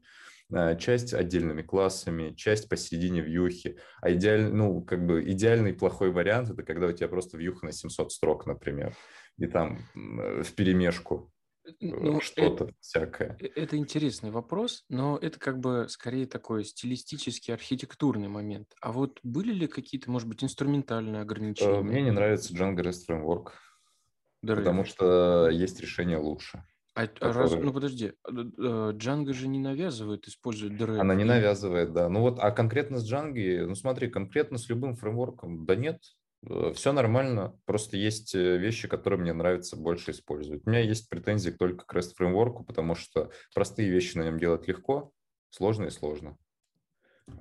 а, часть отдельными классами, часть посередине вьюхи. А идеаль, ну, как бы идеальный плохой вариант – это когда у тебя просто вьюха на 700 строк, например, и там в перемешку ну, что-то это, всякое. Э, это интересный вопрос, но это как бы скорее такой стилистический, архитектурный момент. А вот были ли какие-то, может быть, инструментальные ограничения? Мне не нравится Django REST Framework, да, потому что есть решение лучше. А, которые... раз, ну подожди, Django же не навязывает использовать DREP. Она не навязывает, да. Ну вот, а конкретно с Django, ну смотри, конкретно с любым фреймворком, да нет, Э, Все нормально, просто есть э, вещи, которые мне нравится больше использовать. У меня есть претензии только к REST фреймворку, потому что простые вещи на нем делать легко, сложные сложно.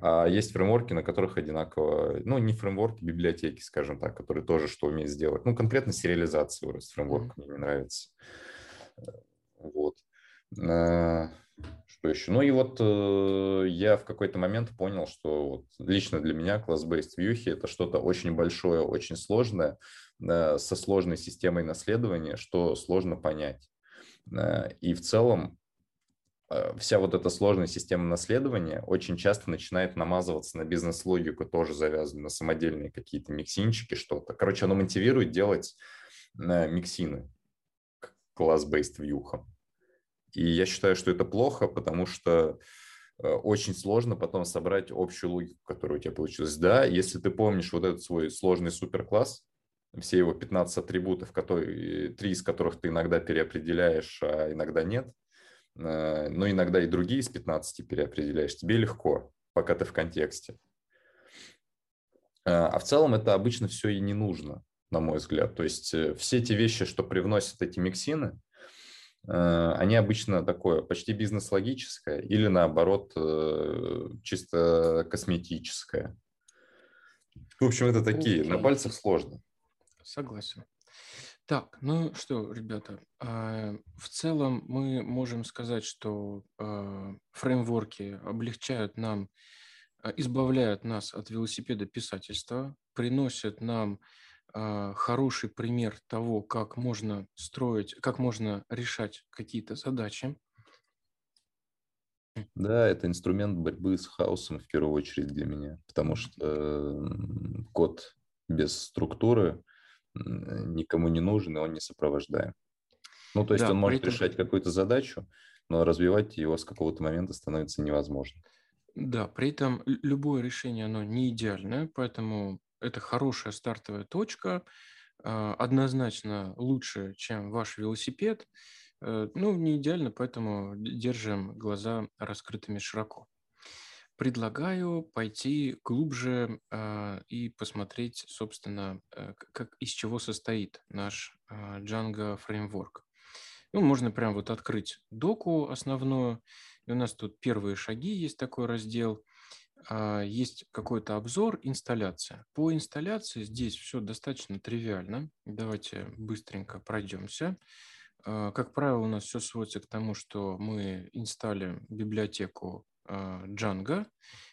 А есть фреймворки, на которых одинаково, ну, не фреймворки, библиотеки, скажем так, которые тоже что умеют сделать. Ну, конкретно сериализация REST фреймворка mm-hmm. мне не нравится. Э, вот. Еще? Ну и вот э, я в какой-то момент понял, что вот лично для меня класс-based вьюхи это что-то очень большое, очень сложное, э, со сложной системой наследования, что сложно понять. Э, и в целом э, вся вот эта сложная система наследования очень часто начинает намазываться на бизнес-логику, тоже завязанную на самодельные какие-то миксинчики, что-то. Короче, оно мотивирует делать э, миксины класс-based вьюхам. И я считаю, что это плохо, потому что э, очень сложно потом собрать общую логику, которая у тебя получилась. Да, если ты помнишь вот этот свой сложный суперкласс, все его 15 атрибутов, которые, три из которых ты иногда переопределяешь, а иногда нет, э, но иногда и другие из 15 переопределяешь, тебе легко, пока ты в контексте. Э, а в целом это обычно все и не нужно, на мой взгляд. То есть все те вещи, что привносят эти миксины, они обычно такое почти бизнес-логическое или наоборот э, чисто косметическое. В общем, это такие, okay. на пальцах сложно. Согласен. Так, ну что, ребята, а, в целом мы можем сказать, что фреймворки облегчают нам, избавляют нас от велосипеда писательства, приносят нам хороший пример того, как можно строить, как можно решать какие-то задачи. Да, это инструмент борьбы с хаосом в первую очередь для меня, потому что код без структуры никому не нужен, и он не сопровождаем. Ну, то есть да, он может этом... решать какую-то задачу, но развивать его с какого-то момента становится невозможно. Да, при этом любое решение, оно не идеальное, поэтому это хорошая стартовая точка, а, однозначно лучше, чем ваш велосипед. Э, ну, не идеально, поэтому держим глаза раскрытыми широко. Предлагаю пойти глубже э, и посмотреть, собственно, э, как, из чего состоит наш э, Django фреймворк. Ну, можно прям вот открыть доку основную, и у нас тут первые шаги есть такой раздел – а, есть какой-то обзор, инсталляция. По инсталляции здесь все достаточно тривиально. Давайте быстренько пройдемся. А, как правило, у нас все сводится к тому, что мы инсталлируем библиотеку а, Django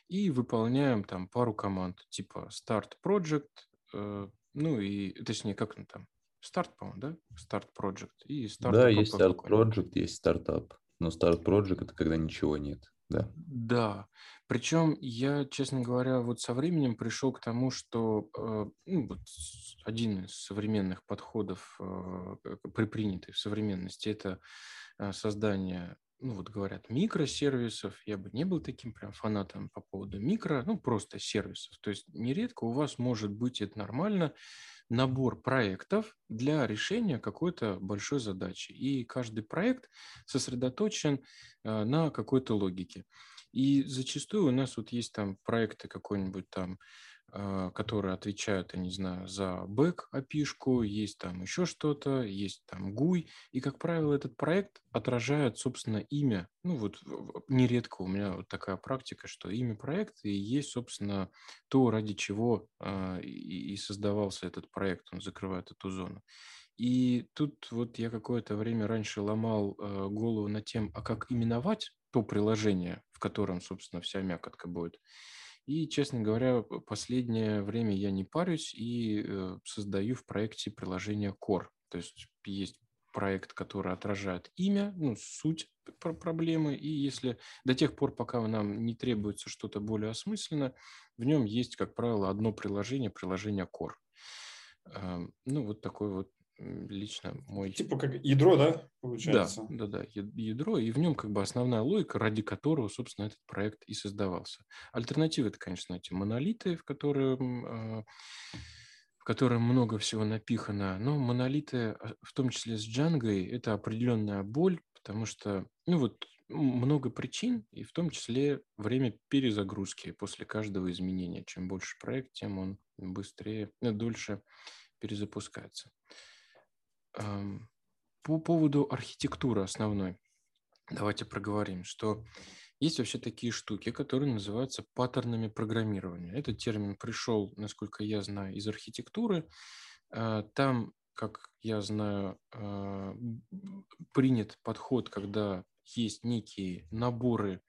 и выполняем там пару команд типа start project, э, ну и, точнее, как он там, старт, по-моему, да? Start project и start Да, есть start project, есть стартап. Но start project это когда ничего нет. Да. Да. Причем я, честно говоря, вот со временем пришел к тому, что э, ну, вот один из современных подходов, э, припринятый в современности, это э, создание, ну вот говорят, микросервисов. Я бы не был таким прям фанатом по поводу микро, ну просто сервисов. То есть нередко у вас может быть, это нормально, набор проектов для решения какой-то большой задачи. И каждый проект сосредоточен на какой-то логике. И зачастую у нас вот есть там проекты какой-нибудь там которые отвечают, я не знаю, за бэк опишку, есть там еще что-то, есть там GUI, и, как правило, этот проект отражает, собственно, имя. Ну вот нередко у меня вот такая практика, что имя проекта и есть, собственно, то, ради чего э, и создавался этот проект, он закрывает эту зону. И тут вот я какое-то время раньше ломал э, голову над тем, а как именовать то приложение, в котором, собственно, вся мякотка будет. И, честно говоря, последнее время я не парюсь и э, создаю в проекте приложение Core. То есть есть проект, который отражает имя, ну, суть проблемы, и если до тех пор, пока нам не требуется что-то более осмысленное, в нем есть, как правило, одно приложение, приложение Core. Эм, ну, вот такой вот лично мой... Типа как ядро, да, получается? Да, да, да, ядро, и в нем как бы основная логика, ради которого, собственно, этот проект и создавался. Альтернатива – это, конечно, эти монолиты, в которые а, в котором много всего напихано. Но монолиты, а, в том числе с Django, это определенная боль, потому что, ну вот, много причин, и в том числе время перезагрузки после каждого изменения. Чем больше проект, тем он быстрее, дольше перезапускается. По поводу архитектуры основной, давайте проговорим, что есть вообще такие штуки, которые называются паттернами программирования. Этот термин пришел, насколько я знаю, из архитектуры. А, там, как я знаю, а, принят подход, когда есть некие наборы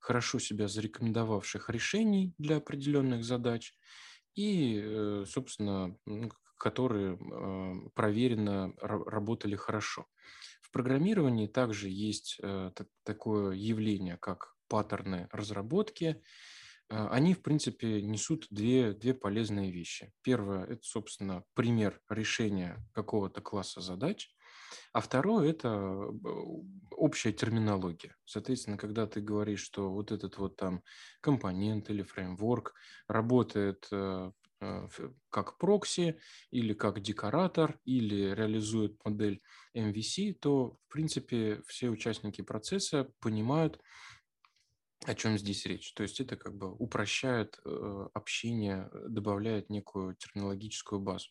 хорошо себя зарекомендовавших решений для определенных задач, и, э, собственно, которые э, проверенно работали хорошо. В программировании также есть э, такое явление, как паттерны разработки. Э, они, в принципе, несут две, две полезные вещи. Первое – это, собственно, пример решения какого-то класса задач. А второе – это общая терминология. Соответственно, когда ты говоришь, что вот этот вот там компонент или фреймворк работает как прокси или как декоратор или реализует модель MVC, то, в принципе, все участники процесса понимают, о чем здесь речь. То есть это как бы упрощает э, общение, добавляет некую терминологическую базу.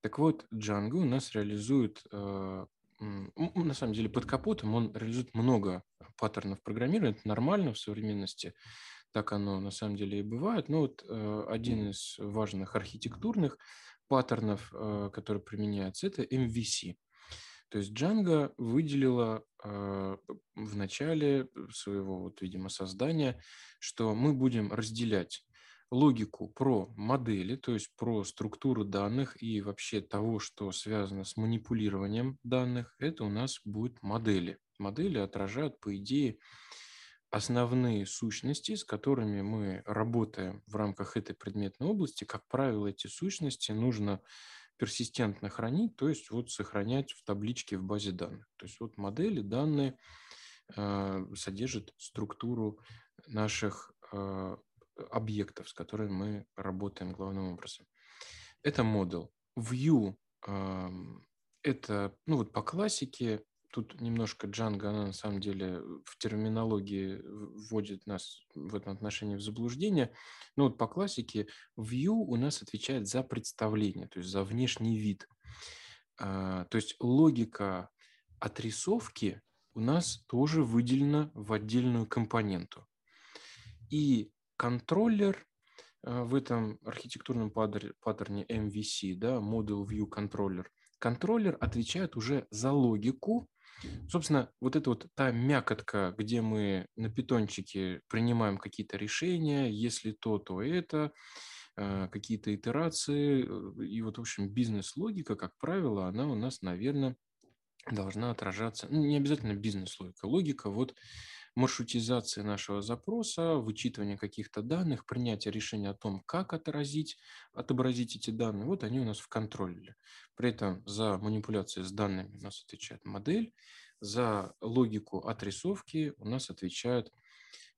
Так вот, Django у нас реализует, э, на самом деле под капотом он реализует много паттернов программирования, это нормально в современности, так оно на самом деле и бывает. Но вот э, один из важных архитектурных паттернов, э, который применяется, это MVC. То есть Django выделила э, в начале своего, вот, видимо, создания, что мы будем разделять логику про модели, то есть про структуру данных и вообще того, что связано с манипулированием данных, это у нас будут модели. Модели отражают, по идее, основные сущности, с которыми мы работаем в рамках этой предметной области, как правило, эти сущности нужно персистентно хранить, то есть вот сохранять в табличке в базе данных. То есть вот модели, данные э, содержат структуру наших э, объектов, с которыми мы работаем главным образом. Это модуль. View э, это, ну вот по классике, тут немножко Джанга, она на самом деле в терминологии вводит нас в этом отношении в заблуждение. Но вот по классике view у нас отвечает за представление, то есть за внешний вид. А, то есть логика отрисовки у нас тоже выделена в отдельную компоненту. И контроллер а, в этом архитектурном паттерне MVC, да, Model View Controller, контроллер отвечает уже за логику Собственно, вот это вот та мякотка, где мы на питончике принимаем какие-то решения, если то, то это, а, какие-то итерации. Э, и вот, в общем, бизнес-логика, как правило, она у нас, наверное, должна отражаться, ну, не обязательно бизнес-логика, логика вот маршрутизации нашего запроса, вычитывания каких-то данных, принятия решения о том, как отразить, отобразить эти данные, вот они у нас в контроле. При этом за манипуляции с данными у нас отвечает модель, за логику отрисовки у нас отвечает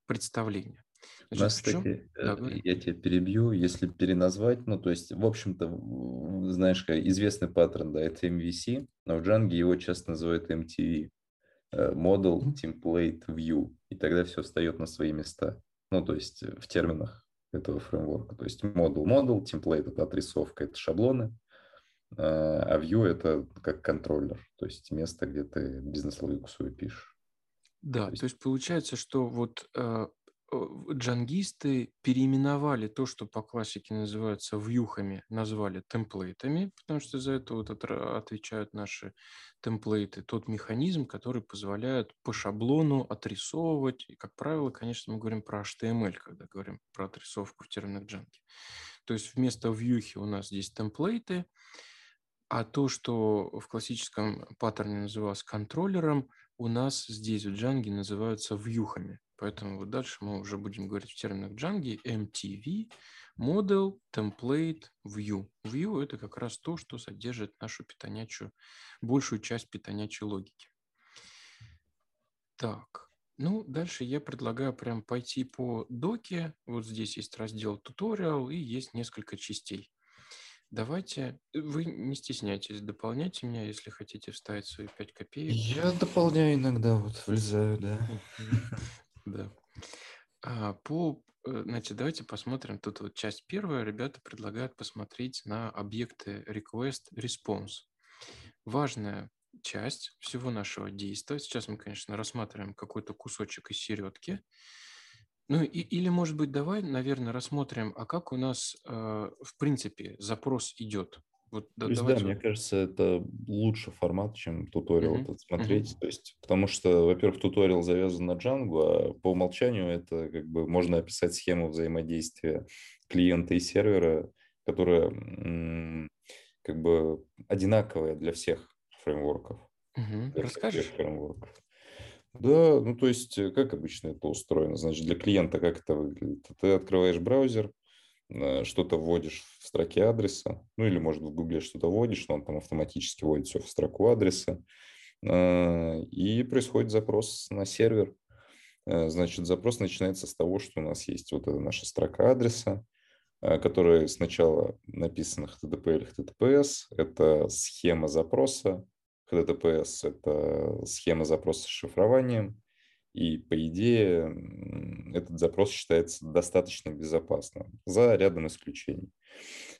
представление. Значит, нас, кстати, да, э, я тебя перебью, если переназвать, ну, то есть, в общем-то, знаешь, как известный паттерн, да, это MVC, но в Django его часто называют MTV. Э, model Template View. и тогда все встает на свои места. Ну, то есть в терминах этого фреймворка. То есть модул, модул, темплейт – это отрисовка, это шаблоны, а view – это как контроллер, то есть место, где ты бизнес-логику свою пишешь. Да, то есть, то есть получается, что вот э, джангисты переименовали то, что по классике называется вьюхами, назвали темплейтами, потому что за это вот отвечают наши темплейты, тот механизм, который позволяет по шаблону отрисовывать. И, как правило, конечно, мы говорим про HTML, когда говорим про отрисовку в терминах Django. То есть вместо вьюхи у нас здесь темплейты, а то, что в классическом паттерне называлось контроллером, у нас здесь в Django называются вьюхами. Поэтому вот дальше мы уже будем говорить в терминах Django MTV, Model, Template, View. View – это как раз то, что содержит нашу питонячую, большую часть питонячей логики. Так, ну, дальше я предлагаю прям пойти по доке. Вот здесь есть раздел туториал и есть несколько частей. Давайте, вы не стесняйтесь, дополняйте меня, если хотите вставить свои 5 копеек. Я дополняю иногда, вот влезаю, да. Да. А, по, э, значит, давайте посмотрим. Тут вот часть первая. Ребята предлагают посмотреть на объекты request response. Важная часть всего нашего действия. Сейчас мы, конечно, рассматриваем какой-то кусочек из середки. Ну и, или, может быть, давай, наверное, рассмотрим, а как у нас, э, в принципе, запрос идет. Вот, да, То есть, да, мне кажется, это лучший формат, чем туториал uh-huh. этот смотреть. Uh-huh. То есть, потому что, во-первых, туториал завязан на Django, а по умолчанию это как бы можно описать схему взаимодействия клиента и сервера, которая как бы одинаковая для всех фреймворков. Uh-huh. Для Расскажешь? Всех фреймворков. Да, ну то есть, э, как обычно это устроено? Значит, для клиента как это выглядит? Ты открываешь браузер, что-то вводишь в строке адреса, ну или, может, в Гугле что-то вводишь, но он там автоматически вводит все в строку адреса, э, и происходит запрос на сервер. Э, значит, запрос начинается с того, что у нас есть вот эта наша строка адреса, которая сначала написана HTTP или HTTPS. Это схема запроса. HTTPS – это схема запроса с шифрованием. И, по идее, этот запрос считается достаточно безопасным, за рядом исключений,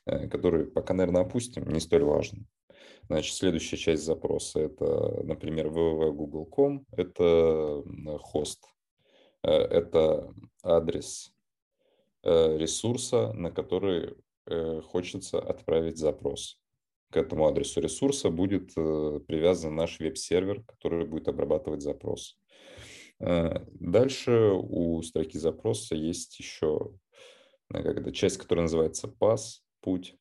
э, которые пока, наверное, опустим, не столь важны. Значит, следующая часть запроса – это, например, www.google.com, это хост, э, это адрес э, ресурса, на который хочется отправить запрос. К этому адресу ресурса будет привязан наш веб-сервер, который будет обрабатывать запрос. Э, дальше у строки запроса есть еще как это, часть, которая называется пас, путь,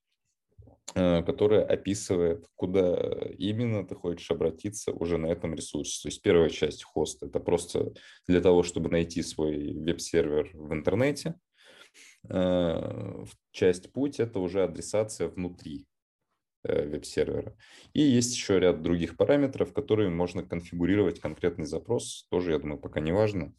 э, которая описывает, куда именно ты хочешь обратиться уже на этом ресурсе. То есть первая часть хоста – это просто для того, чтобы найти свой веб-сервер в интернете. Часть путь – это уже адресация внутри веб-сервера. И есть еще ряд других параметров, которые можно конфигурировать конкретный запрос. Тоже, я думаю, пока не важно.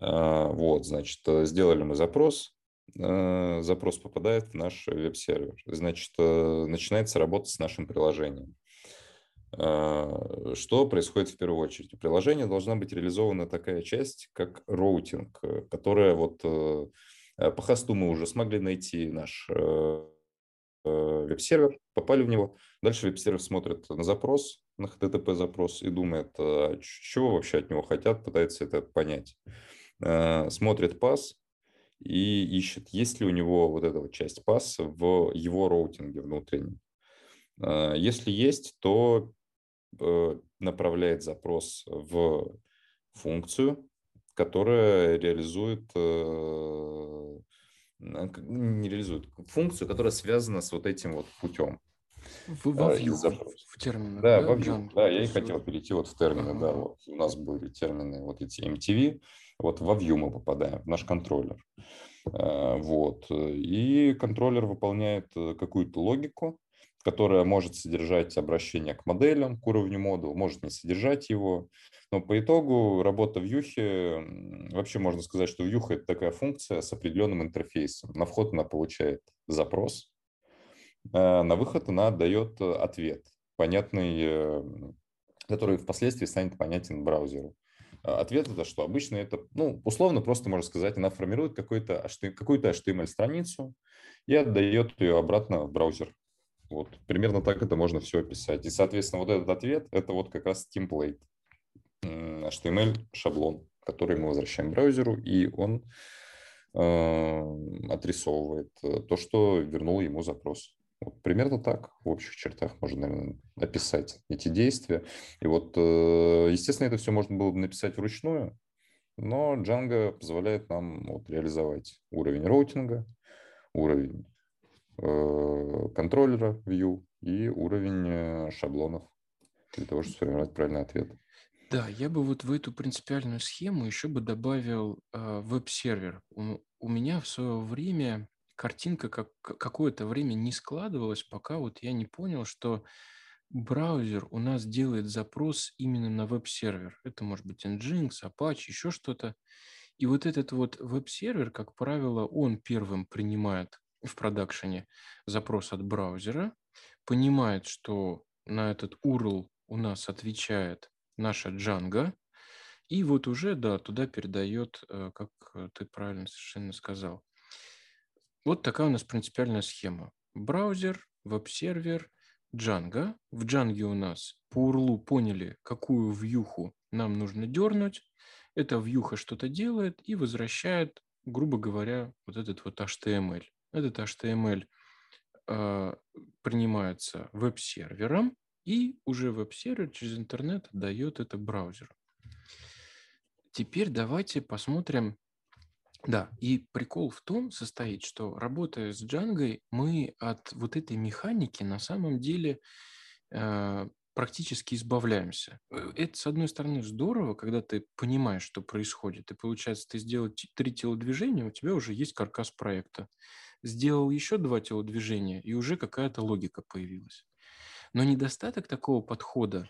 А, вот, значит, э, сделали мы запрос, э, запрос попадает в наш веб-сервер. Значит, начинается работа с нашим приложением. А, что происходит в первую очередь? У приложения должна быть реализована такая часть, как routing, которая вот по хосту мы уже смогли найти наш Э, веб-сервер, попали в него. Дальше веб-сервер смотрит на запрос, на HTTP запрос и думает, а чего вообще от него хотят, пытается это понять. Э, смотрит пас и ищет, есть ли у него вот эта вот часть паса в его роутинге внутреннем. Э, если есть, то направляет запрос в функцию, которая реализует не реализует функцию, которая связана с вот этим вот путем. В, во view, в терминах. Да, да, во view. Да, я и хотел перейти вот в термины. Ага. Да, вот у нас были термины вот эти MTV. Вот во view мы попадаем, в наш контроллер. А, вот. И контроллер выполняет э, какую-то логику, которая может содержать обращение к моделям, к уровню модула, может не содержать его. Но по итогу работа в Юхе, вообще можно сказать, что Юха – это такая функция с определенным интерфейсом. На вход она получает запрос, а на выход она дает ответ, понятный, э, который впоследствии станет понятен браузеру. А ответ это что? Обычно это, ну, условно просто можно сказать, она формирует какую-то HTML-страницу и отдает ее обратно в браузер. Вот, примерно так это можно все описать. И, соответственно, вот этот ответ – это вот как раз template, HTML-шаблон, который мы возвращаем браузеру, и он э, отрисовывает то, что вернул ему запрос. Вот примерно так в общих чертах можно, наверное, описать эти действия. И вот, э, естественно, это все можно было бы написать вручную, но Django позволяет нам вот, реализовать уровень роутинга, уровень контроллера View и уровень э, шаблонов для того, чтобы сформировать правильный ответ. Да, я бы вот в эту принципиальную схему еще бы добавил э, веб-сервер. У, у меня в свое время картинка как какое-то время не складывалась, пока вот я не понял, что браузер у нас делает запрос именно на веб-сервер. Это может быть Nginx, Apache, еще что-то. И вот этот вот веб-сервер, как правило, он первым принимает в продакшене запрос от браузера, понимает, что на этот URL у нас отвечает наша Django, и вот уже, да, туда передает, э, как ты правильно совершенно сказал, вот такая у нас принципиальная схема. Браузер, веб-сервер, Django. В Django у нас по URL поняли, какую вьюху нам нужно дернуть. Эта вьюха что-то делает и возвращает, грубо говоря, вот этот вот HTML. Этот HTML э, принимается веб-сервером, и уже веб-сервер через интернет отдает это браузеру. Теперь давайте посмотрим, да, и прикол в том состоит, что работая с Django, мы от вот этой механики на самом деле э, практически избавляемся. Э, это, с одной стороны, здорово, когда ты понимаешь, что происходит, и получается, ты сделал три телодвижения, у тебя уже есть каркас проекта. Сделал еще два телодвижения, и уже какая-то логика появилась. Но недостаток такого подхода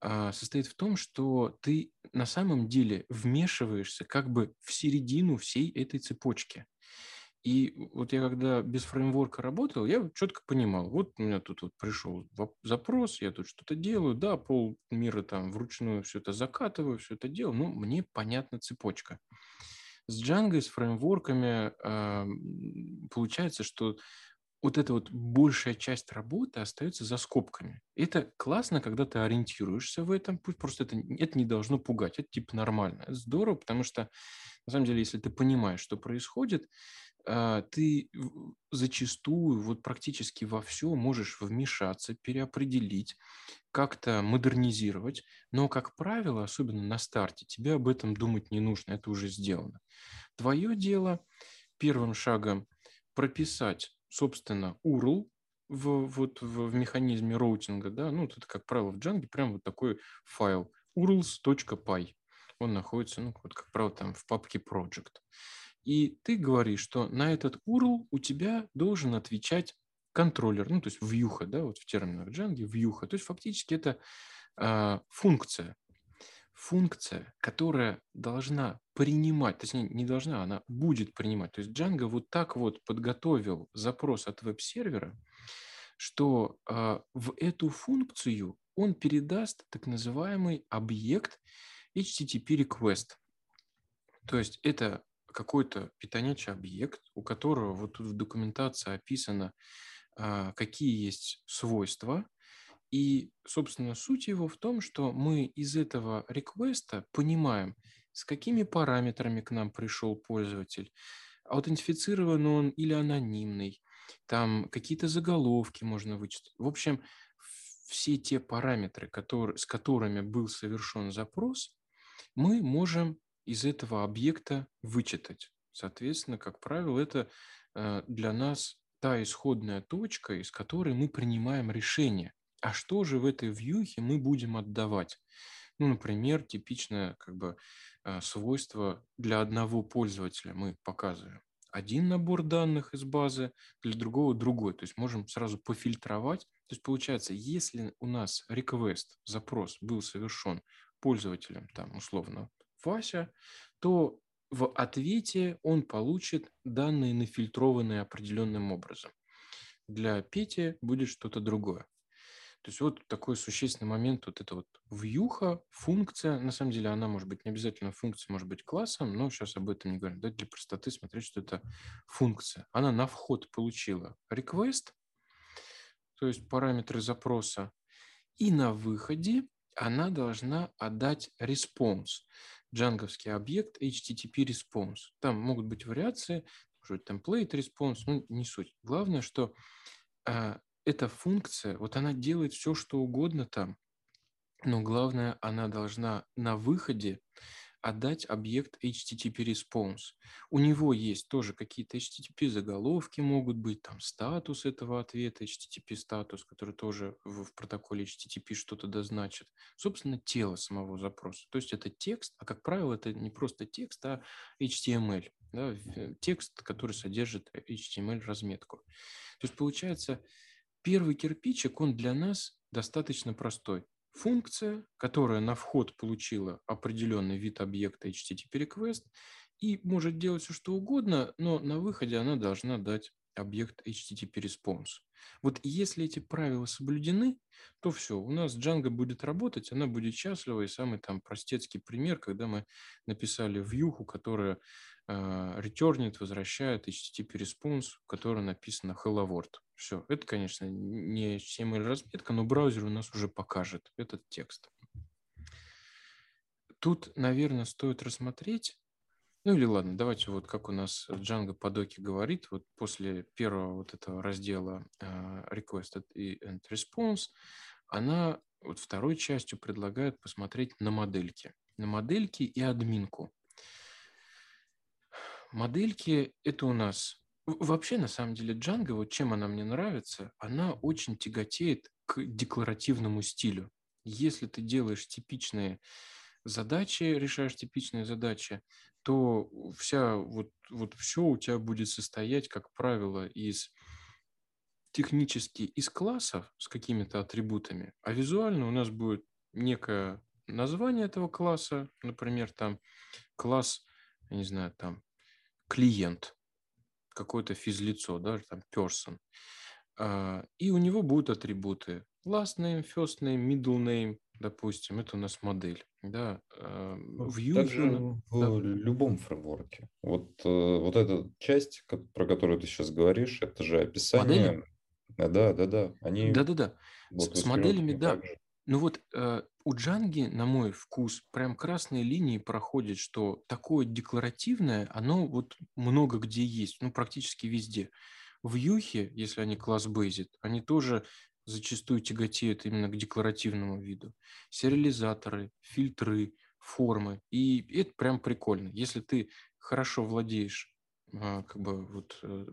а, состоит в том, что ты на самом деле вмешиваешься как бы в середину всей этой цепочки. И вот я когда без фреймворка работал, я четко понимал, вот у меня тут вот пришел запрос, я тут что-то делаю, да, пол мира там вручную все это закатываю, все это делаю, ну, мне понятна цепочка. С Django, с фреймворками э, получается, что вот эта вот большая часть работы остается за скобками. Это классно, когда ты ориентируешься в этом, пусть просто это, это не должно пугать, это типа нормально. Это здорово, потому что, на самом деле, если ты понимаешь, что происходит, ты зачастую вот практически во все можешь вмешаться, переопределить, как-то модернизировать, но, как правило, особенно на старте, тебе об этом думать не нужно, это уже сделано. Твое дело первым шагом прописать собственно, URL в, вот в, в механизме роутинга, да, ну, это, как правило, в Django прям вот такой файл urls.py. Он находится, ну, вот, как правило, там в папке project. И ты говоришь, что на этот URL у тебя должен отвечать контроллер, ну, то есть вьюха, да, вот в терминах Django, вьюха. То есть фактически это э, функция, функция, которая должна принимать, точнее, не должна, она будет принимать. То есть Django вот так вот подготовил запрос от веб-сервера, что э, в эту функцию он передаст так называемый объект HTTP request. То есть это какой-то питонячий объект, у которого вот тут в документации описано, э, какие есть свойства, и, собственно, суть его в том, что мы из этого реквеста понимаем, с какими параметрами к нам пришел пользователь, аутентифицирован он или анонимный, там какие-то заголовки можно вычислить. В общем, все те параметры, которые, с которыми был совершен запрос, мы можем из этого объекта вычитать. Соответственно, как правило, это э, для нас та исходная точка, из которой мы принимаем решение а что же в этой вьюхе мы будем отдавать? Ну, например, типичное как бы э, свойство для одного пользователя мы показываем один набор данных из базы, для другого другой. То есть можем сразу пофильтровать. То есть получается, если у нас request, запрос был совершен пользователем, там условно Вася, то в ответе он получит данные, нафильтрованные определенным образом. Для Пети будет что-то другое. То есть вот такой существенный момент, вот это вот вьюха, функция, на самом деле она может быть не обязательно функция, может быть классом, но сейчас об этом не говорим. Давайте для простоты смотреть, что это функция. Она на вход получила request, то есть параметры запроса, и на выходе она должна отдать response, джанговский объект HTTP response. Там могут быть вариации, может быть, template response, ну, не суть. Главное, что а, эта функция, вот она делает все, что угодно там, но главное, она должна на выходе отдать объект HTTP response. У него есть тоже какие-то HTTP заголовки могут быть, там статус этого ответа, HTTP статус, который тоже в, в протоколе HTTP что-то дозначит. Собственно, тело самого запроса. То есть это текст, а как правило это не просто текст, а HTML. Да, текст, который содержит HTML разметку. То есть получается, первый кирпичик, он для нас достаточно простой функция, которая на вход получила определенный вид объекта HTTP request и может делать все, что угодно, но на выходе она должна дать объект HTTP response. Вот если эти правила соблюдены, то все, у нас Django будет работать, она будет счастлива. И самый там простецкий пример, когда мы написали вьюху, которая э, ретурнит, возвращает HTTP response, в которой написано hello world. Все, это, конечно, не HTML разметка, но браузер у нас уже покажет этот текст. Тут, наверное, стоит рассмотреть, ну или ладно, давайте вот как у нас Django по говорит, вот после первого вот этого раздела uh, request and response, она вот второй частью предлагает посмотреть на модельки. На модельки и админку. Модельки – это у нас... Вообще, на самом деле, Django, вот чем она мне нравится, она очень тяготеет к декларативному стилю. Если ты делаешь типичные задачи, решаешь типичные задачи, то вся вот, вот все у тебя будет состоять, как правило, из технически из классов с какими-то атрибутами, а визуально у нас будет некое название этого класса, например, там класс, я не знаю, там клиент, какое-то физлицо, да, там person. А, и у него будут атрибуты last name, first name, middle name, допустим, это у нас модель. Да, э, Vue Также в да. любом фреймворке. Вот, э, вот эта часть, про которую ты сейчас говоришь, это же описание. Модели? Да, да, да. Они Да-да-да. Вот с, с моделями, да. Ну вот э, у Джанги, на мой вкус, прям красные линии проходят, что такое декларативное, оно вот много где есть, ну практически везде. В Юхе, если они класс Basic, они тоже зачастую тяготеют именно к декларативному виду. Сериализаторы, фильтры, формы. И это прям прикольно. Если ты хорошо владеешь а, как бы вот э,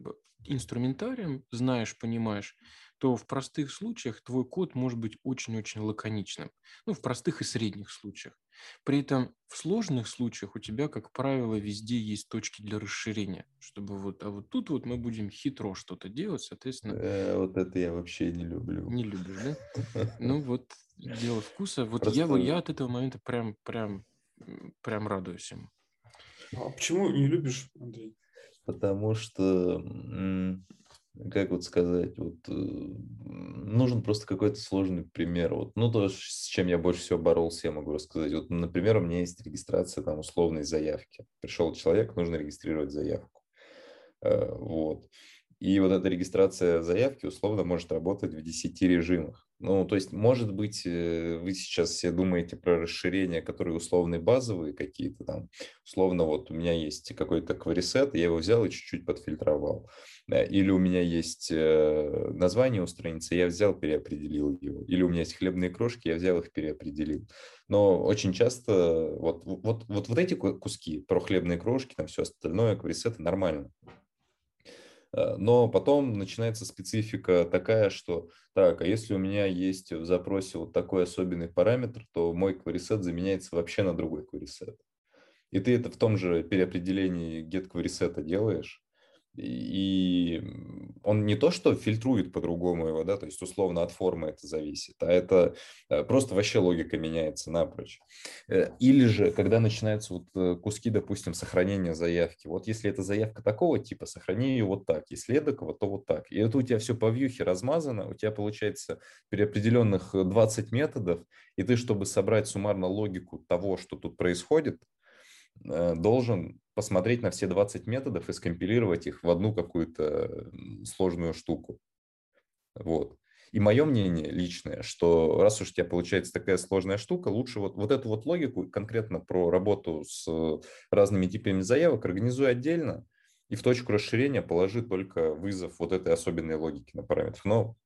инструментарием, знаешь, понимаешь, то в простых случаях твой код может быть очень-очень лаконичным. Ну, в простых и средних случаях. При этом в сложных случаях у тебя, как правило, везде есть точки для расширения, чтобы вот, а вот тут вот мы будем хитро что-то делать, соответственно. Э, вот это я вообще не люблю. Не любишь, да? [laughs] Ну вот дело вкуса. Вот Просто... я, я от этого момента прям, прям, прям радуюсь ему. А почему не любишь, Андрей? Потому что как вот сказать, вот э, нужен просто какой-то сложный пример. Вот, ну, то, с чем я больше всего боролся, я могу рассказать. Вот, например, у меня есть регистрация там условной заявки. Пришел человек, нужно регистрировать заявку. Э, вот. И вот эта регистрация заявки условно может работать в 10 режимах. Ну, то есть, может быть, э, вы сейчас все думаете про расширения, которые условные базовые какие-то там. Условно, вот у меня есть какой-то кварисет, я его взял и чуть-чуть подфильтровал. Или у меня есть э, название у страницы, я взял, переопределил его. Или у меня есть хлебные крошки, я взял их, переопределил. Но очень часто вот, вот, вот, вот эти куски про хлебные крошки, там все остальное, кварисеты нормально. Э, но потом начинается специфика такая, что так, а если у меня есть в запросе вот такой особенный параметр, то мой queryset заменяется вообще на другой queryset. И ты это в том же переопределении get queryset делаешь, и он не то, что фильтрует по-другому его, да, то есть условно от формы это зависит, а это э, просто вообще логика меняется напрочь. Э, или же, когда начинаются вот э, куски, допустим, сохранения заявки, вот если это заявка такого типа, сохрани ее вот так, если эдакого, то вот так. И это у тебя все по вьюхе размазано, у тебя получается переопределенных 20 методов, и ты, чтобы собрать суммарно логику того, что тут происходит, должен посмотреть на все 20 методов и скомпилировать их в одну какую-то сложную штуку. Вот. И мое мнение личное, что раз уж у тебя получается такая сложная штука, лучше вот, вот эту вот логику конкретно про работу с разными типами заявок организуй отдельно и в точку расширения положи только вызов вот этой особенной логики на параметрах. Но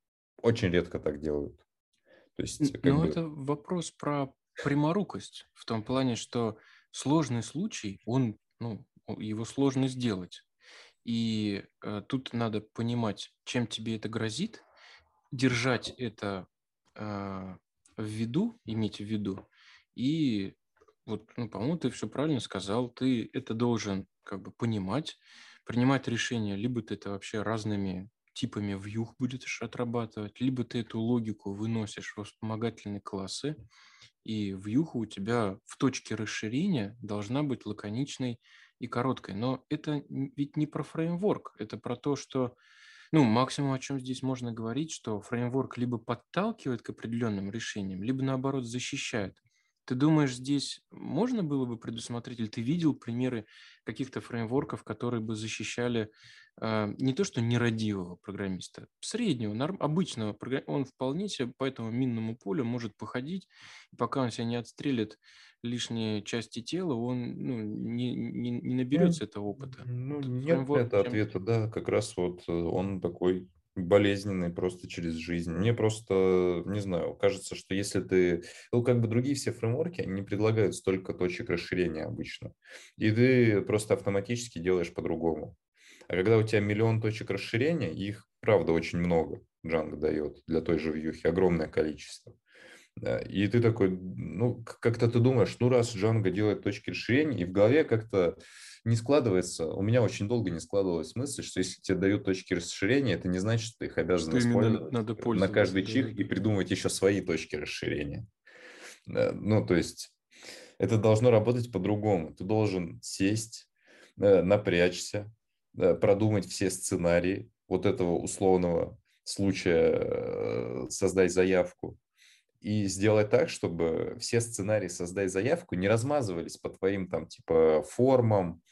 очень редко так делают. То есть, Но бы... это вопрос про пряморукость в том плане, что сложный случай, он ну, его сложно сделать. И э, тут надо понимать, чем тебе это грозит, держать это э, в виду, иметь в виду. И вот, ну, по-моему, ты все правильно сказал. Ты это должен как бы понимать, принимать решение, либо ты это вообще разными типами вьюх будешь отрабатывать, либо ты эту логику выносишь в вспомогательные классы, и вьюха у тебя в точке расширения должна быть лаконичной и короткой. Но это ведь не про фреймворк, это про то, что ну, максимум, о чем здесь можно говорить, что фреймворк либо подталкивает к определенным решениям, либо наоборот защищает. Ты думаешь, здесь можно было бы предусмотреть, или ты видел примеры каких-то фреймворков, которые бы защищали э, не то что нерадивого программиста, среднего, норм, обычного программиста, он вполне себе по этому минному полю может походить, и пока он себя не отстрелит лишние части тела, он ну, не, не, не наберется этого опыта. Ну, нет Фреймворк, это ответа, да, как раз вот э, он такой болезненный просто через жизнь. Мне просто, не знаю, кажется, что если ты... Ну, как бы другие все фреймворки, они не предлагают столько точек расширения обычно. И ты просто автоматически делаешь по-другому. А когда у тебя миллион точек расширения, их, правда, очень много Django дает для той же вьюхи, огромное количество. И ты такой, ну, как-то ты думаешь, ну, раз Django делает точки расширения, и в голове как-то не складывается, у меня очень долго не складывалась мысль, что если тебе дают точки расширения, это не значит, что ты их обязан что использовать надо на каждый чих и придумывать еще свои точки расширения. Ну, то есть это должно работать по-другому. Ты должен сесть, э, напрячься, продумать все сценарии вот этого условного случая, э, создать заявку, и сделать так, чтобы все сценарии «Создай заявку» не размазывались по твоим там типа формам, э,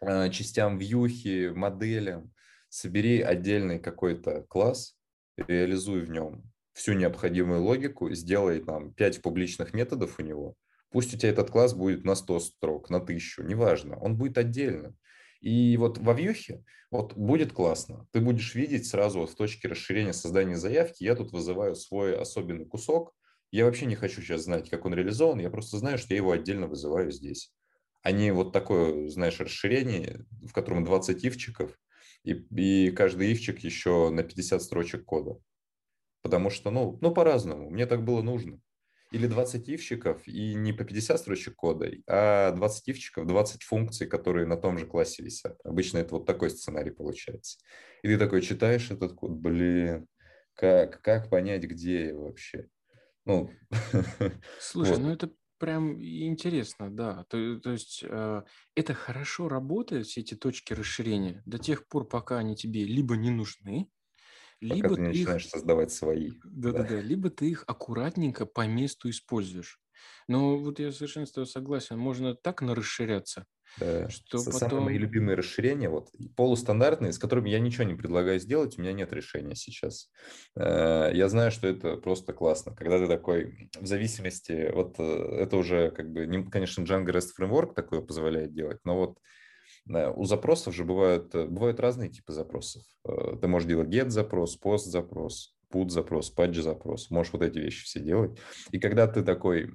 частям вьюхи, моделям. Собери отдельный какой-то класс, реализуй в нем всю необходимую логику, сделай там 5 публичных методов у него. Пусть у тебя этот класс будет на 100 строк, на 1000, неважно, он будет отдельным. И вот во вьюхе вот будет классно. Ты будешь видеть сразу вот в точке расширения создания заявки, я тут вызываю свой особенный кусок. Я вообще не хочу сейчас знать, как он реализован, я просто знаю, что я его отдельно вызываю здесь. Не вот такое, знаешь, расширение, в котором 20 ивчиков, и, и каждый ивчик еще на 50 строчек кода. Потому что, ну, ну по-разному, мне так было нужно или 20 ивчиков и не по 50 строчек кода, а 20 ивчиков, 20 функций, которые на том же классе висят. Обычно это вот такой сценарий получается. И ты такой читаешь этот код, блин, как, как понять, где я вообще? Ну, [laughs] Слушай, вот. ну это прям интересно, да. То, то есть э, это хорошо работает, все эти точки расширения, до тех пор, пока они тебе либо не нужны, либо ты начинаешь их... создавать свои. Да-да-да, либо ты их аккуратненько по месту используешь. Но вот я совершенно с тобой согласен, можно так нарасширяться, да. Что Самые потом... мои любимые расширения, вот полустандартные, с которыми я ничего не предлагаю сделать, у меня нет решения сейчас. Э, я знаю, что это просто классно, когда ты такой, в зависимости, вот э, это уже как бы, конечно, Django REST Framework такое позволяет делать, но вот у запросов же бывают, э, бывают разные типы запросов. Э, ты можешь делать get запрос, post запрос, put запрос, patch запрос. Можешь вот эти вещи все делать. И когда ты такой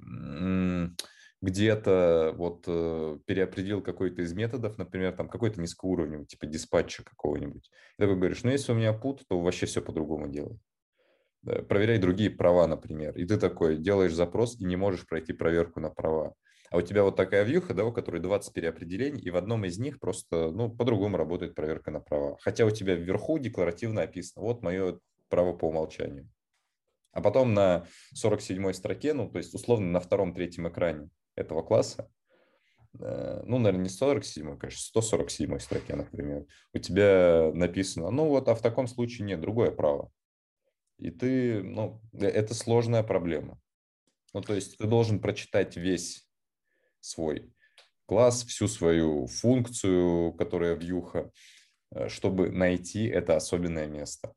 где-то вот э, переопределил какой-то из методов, например, там какой-то низкоуровневый, типа диспатча какого-нибудь, и ты говоришь, ну если у меня put, то вообще все по-другому делай. Проверяй другие права, например. И ты такой делаешь запрос и не можешь пройти проверку на права. А у тебя вот такая вьюха, да, у которой 20 переопределений, и в одном из них просто, ну, по-другому работает проверка на права. Хотя у тебя вверху декларативно описано, вот мое право по умолчанию. А потом на 47-й строке, ну, то есть условно на втором-третьем экране этого класса, э, ну, наверное, не 47, конечно, 147 строке, например, у тебя написано, ну вот, а в таком случае нет, другое право. И ты, ну, э, это сложная проблема. Ну, то есть ты должен прочитать весь свой класс, всю свою функцию, которая вьюха, э, чтобы найти это особенное место.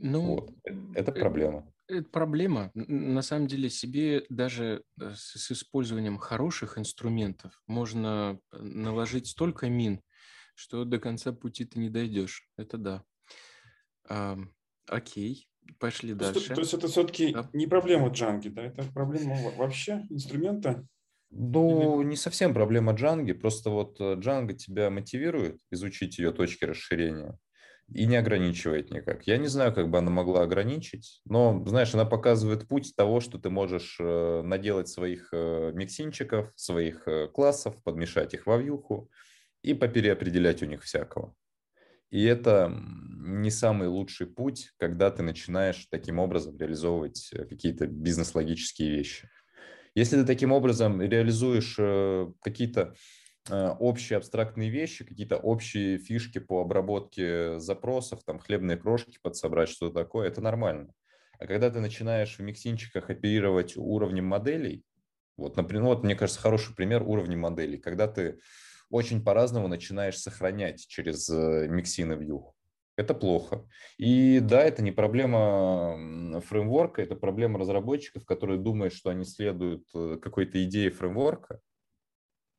Ну, вот. Э, это э, проблема. Это проблема. На самом деле себе даже с использованием хороших инструментов можно наложить столько мин, что до конца пути ты не дойдешь. Это да. А, окей, пошли то дальше. то есть это все-таки да. не проблема джанги, да? Это проблема вообще инструмента? Ну, не совсем проблема Джанги, просто вот Джанга тебя мотивирует изучить ее точки расширения и не ограничивает никак. Я не знаю, как бы она могла ограничить, но, знаешь, она показывает путь того, что ты можешь э, наделать своих э, миксинчиков, своих э, классов, подмешать их во вьюху и попереопределять у них всякого. И это не самый лучший путь, когда ты начинаешь таким образом реализовывать какие-то бизнес-логические вещи. Если ты таким образом реализуешь какие-то общие абстрактные вещи, какие-то общие фишки по обработке запросов, там хлебные крошки подсобрать, что такое, это нормально. А когда ты начинаешь в миксинчиках оперировать уровнем моделей, вот, например, вот мне кажется, хороший пример уровня моделей, когда ты очень по-разному начинаешь сохранять через э, миксины вьюх. Это плохо. И да, это не проблема фреймворка, это проблема разработчиков, которые думают, что они следуют э, какой-то идее фреймворка.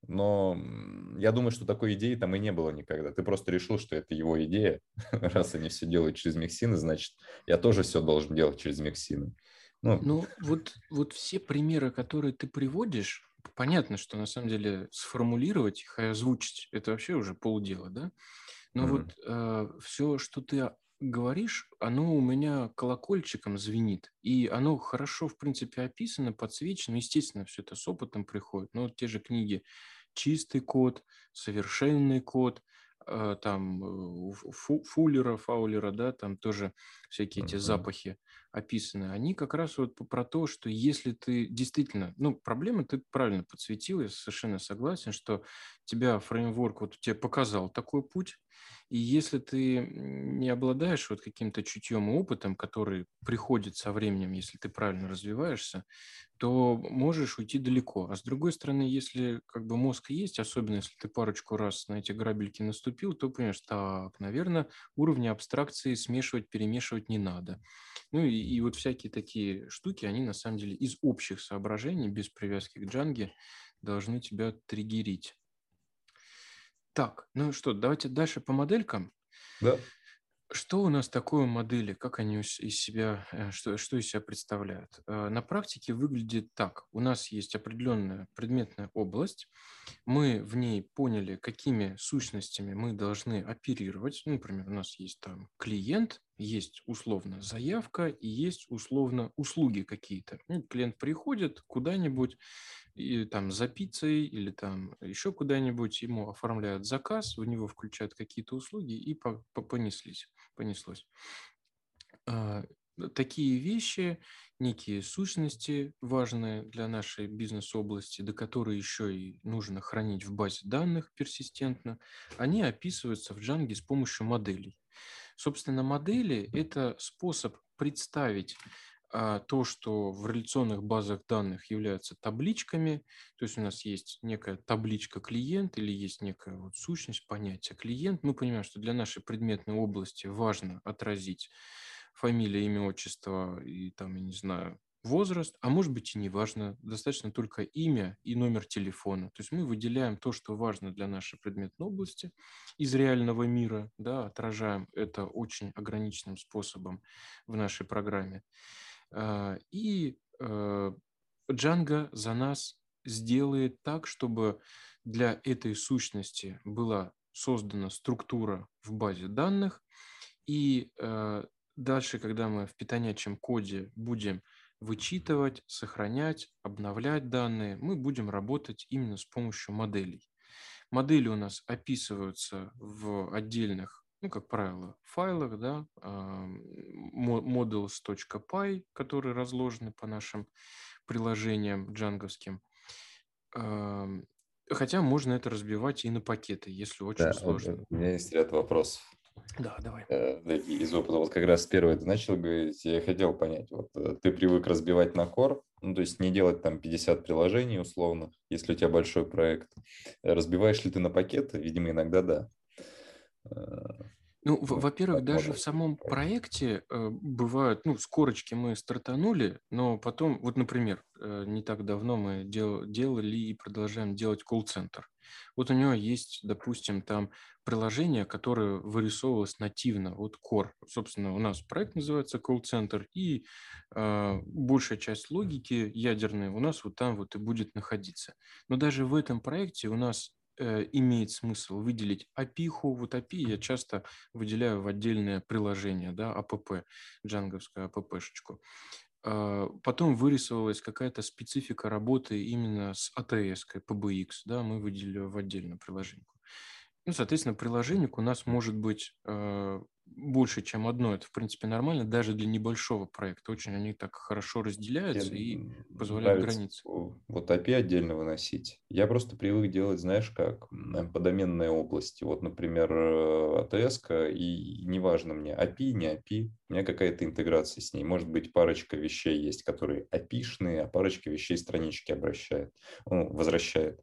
Но я думаю, что такой идеи там и не было никогда. Ты просто решил, что это его идея. [laughs] Раз они все делают через миксины, значит, я тоже все должен делать через миксины. Ну, ну вот, вот все примеры, которые ты приводишь, понятно, что на самом деле сформулировать их и озвучить, это вообще уже полдела, да? Но mm-hmm. вот э, все, что ты говоришь, оно у меня колокольчиком звенит. И оно хорошо, в принципе, описано, подсвечено. Естественно, все это с опытом приходит. Но вот те же книги «Чистый код», «Совершенный код», э, там фу, Фуллера, Фаулера, да, там тоже всякие uh-huh. эти запахи описаны, они как раз вот про то, что если ты действительно, ну, проблема ты правильно подсветил, я совершенно согласен, что тебя фреймворк вот тебе показал такой путь, и если ты не обладаешь вот каким-то чутьем и опытом, который приходит со временем, если ты правильно развиваешься, то можешь уйти далеко. А с другой стороны, если как бы мозг есть, особенно если ты парочку раз на эти грабельки наступил, то понимаешь, так, наверное, уровни абстракции смешивать, перемешивать не надо. Ну и, и вот всякие такие штуки, они на самом деле из общих соображений, без привязки к джанге, должны тебя триггерить. Так, ну что, давайте дальше по моделькам. Да. Что у нас такое модели? Как они из себя, э, что, что из себя представляют? Э, на практике выглядит так. У нас есть определенная предметная область. Мы в ней поняли, какими сущностями мы должны оперировать. Ну, например, у нас есть там клиент, есть условно заявка и есть условно услуги какие-то. Ну, клиент приходит куда-нибудь, и там за пиццей или там еще куда-нибудь, ему оформляют заказ, в него включают какие-то услуги и по -по понеслись, понеслось. А, такие вещи, некие сущности важные для нашей бизнес-области, до которой еще и нужно хранить в базе данных персистентно, они описываются в Django с помощью моделей. Собственно, модели – это способ представить а, то, что в реляционных базах данных являются табличками, то есть у нас есть некая табличка клиент или есть некая вот сущность, понятие клиент. Мы понимаем, что для нашей предметной области важно отразить фамилия, имя, отчество и там, я не знаю, возраст, а может быть и не важно, достаточно только имя и номер телефона. То есть мы выделяем то, что важно для нашей предметной области из реального мира, да, отражаем это очень ограниченным способом в нашей программе. А, и э, Django за нас сделает так, чтобы для этой сущности была создана структура в базе данных, и э, дальше, когда мы в питонячем коде будем вычитывать, сохранять, обновлять данные, мы будем работать именно с помощью моделей. Модели у нас описываются в отдельных, ну, как правило, файлах, да, models.py, которые разложены по нашим приложениям джанговским. Хотя можно это разбивать и на пакеты, если очень да, сложно. У меня есть ряд вопросов. Да, давай. Э, из опыта, вот как раз первое ты начал говорить, я хотел понять, вот э, ты привык разбивать на кор, ну, то есть не делать там 50 приложений условно, если у тебя большой проект. Разбиваешь ли ты на пакеты? Видимо, иногда да. Э, ну, ну во-первых, даже в самом проекте э, бывают, ну, с корочки мы стартанули, но потом, вот, например, э, не так давно мы дел, делали и продолжаем делать колл-центр. Вот у него есть, допустим, там приложение, которое вырисовывалось нативно, вот Core. Собственно, у нас проект называется колл-центр, и э, большая часть логики ядерной у нас вот там вот и будет находиться. Но даже в этом проекте у нас Э, имеет смысл выделить API. Вот API я часто выделяю в отдельное приложение, да, APP, джанговскую APP-шечку. А, потом вырисовалась какая-то специфика работы именно с ATS, PBX, да, мы выделили в отдельное приложение. Ну, соответственно, приложений у нас может быть э, больше, чем одно. Это, в принципе, нормально, даже для небольшого проекта. Очень они так хорошо разделяются Мне и позволяют границы. Вот API отдельно выносить. Я просто привык делать, знаешь, как по доменной области. Вот, например, ATS, э, и неважно мне, API, не API, у меня какая-то интеграция с ней. Может быть, парочка вещей есть, которые API-шные, а парочка вещей странички обращает, ну, возвращает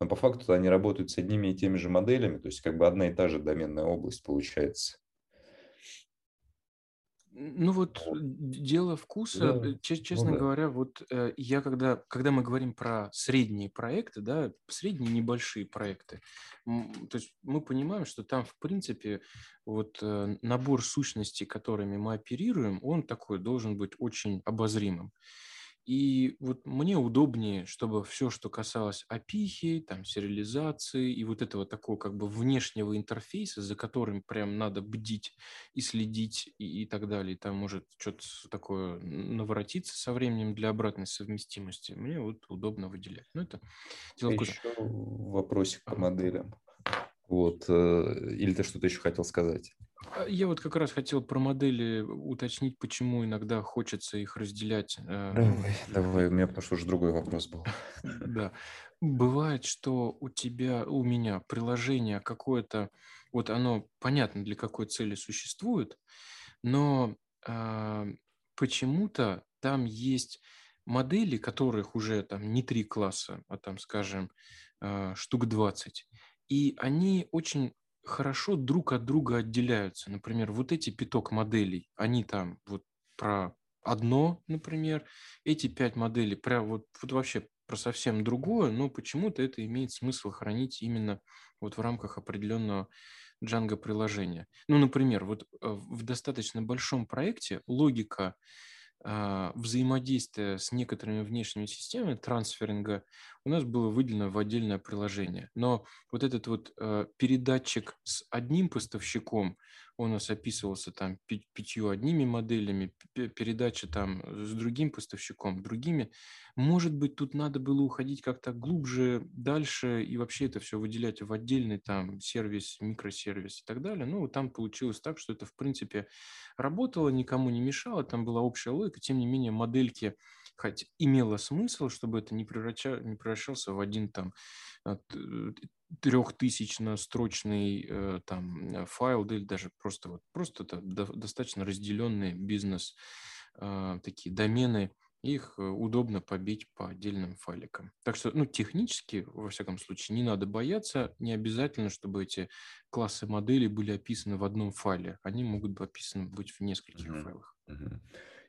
но по факту они работают с одними и теми же моделями, то есть как бы одна и та же доменная область получается. Ну вот дело вкуса, да. Э, честно ну, да. говоря, вот э, я когда, когда мы говорим про средние проекты, да, средние небольшие проекты, то есть мы понимаем, что там в принципе вот э, набор сущностей, которыми мы оперируем, он такой должен быть очень обозримым. И вот мне удобнее, чтобы все, что касалось опихи, там, сериализации и вот этого такого как бы внешнего интерфейса, за которым прям надо бдить и следить и, и так далее, там может что-то такое наворотиться со временем для обратной совместимости, мне вот удобно выделять. Ну, это дело Еще вопросик по моделям. Вот. Э, или ты что-то еще хотел сказать? А, я вот как раз хотел про модели уточнить, почему иногда хочется их разделять. Э, давай, давай, у меня потому что уже другой вопрос был. [laughs] Да. Бывает, что у тебя, у меня приложение какое-то, вот оно понятно для какой цели существует, но э, почему-то там есть модели, которых уже там не три класса, а там, скажем, э, штук 20. И они очень хорошо друг от друга отделяются. Например, вот эти пяток моделей, они там вот про одно, например, эти пять моделей про вот, вот вообще про совсем другое, но почему-то это имеет смысл хранить именно вот в рамках определенного Django приложения. Ну, например, вот э, в достаточно большом проекте логика взаимодействия с некоторыми внешними системами трансферинга у нас было выделено в отдельное приложение. Но вот этот вот э, передатчик с одним поставщиком, он у нас описывался там пятью одними моделями, передача там с другим поставщиком, другими. Может быть, тут надо было уходить как-то глубже, дальше и вообще это все выделять в отдельный там сервис, микросервис и так далее. Ну, там получилось так, что это, в принципе, работало, никому не мешало, там была общая логика, тем не менее, модельки хоть имело смысл, чтобы это не, превраща, не превращался в один там э, трехтысячно-строчный э, там э, файл, да или даже просто вот просто это достаточно разделенные бизнес такие домены, их удобно побить по отдельным файликам. Так что, ну, технически, во всяком случае, не надо бояться, не обязательно, чтобы эти классы моделей были описаны в одном файле. Они могут быть описаны быть в нескольких uh-huh. файлах. Uh-huh.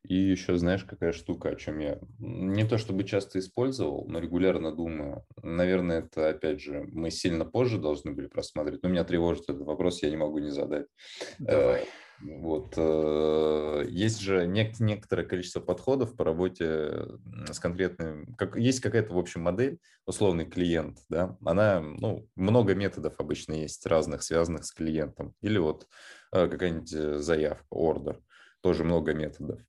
И еще знаешь, какая штука, о чем я не то чтобы часто использовал, но регулярно думаю. Наверное, это, опять же, мы сильно позже должны были просматривать, но меня тревожит этот вопрос, я не могу не задать. Давай. Э, вот. Э, есть же некоторое количество подходов по работе с конкретным... Как, есть какая-то, в общем, модель, условный клиент, да, она, ну, много методов обычно есть разных, связанных с клиентом. Или вот э, какая-нибудь заявка, ордер тоже много методов.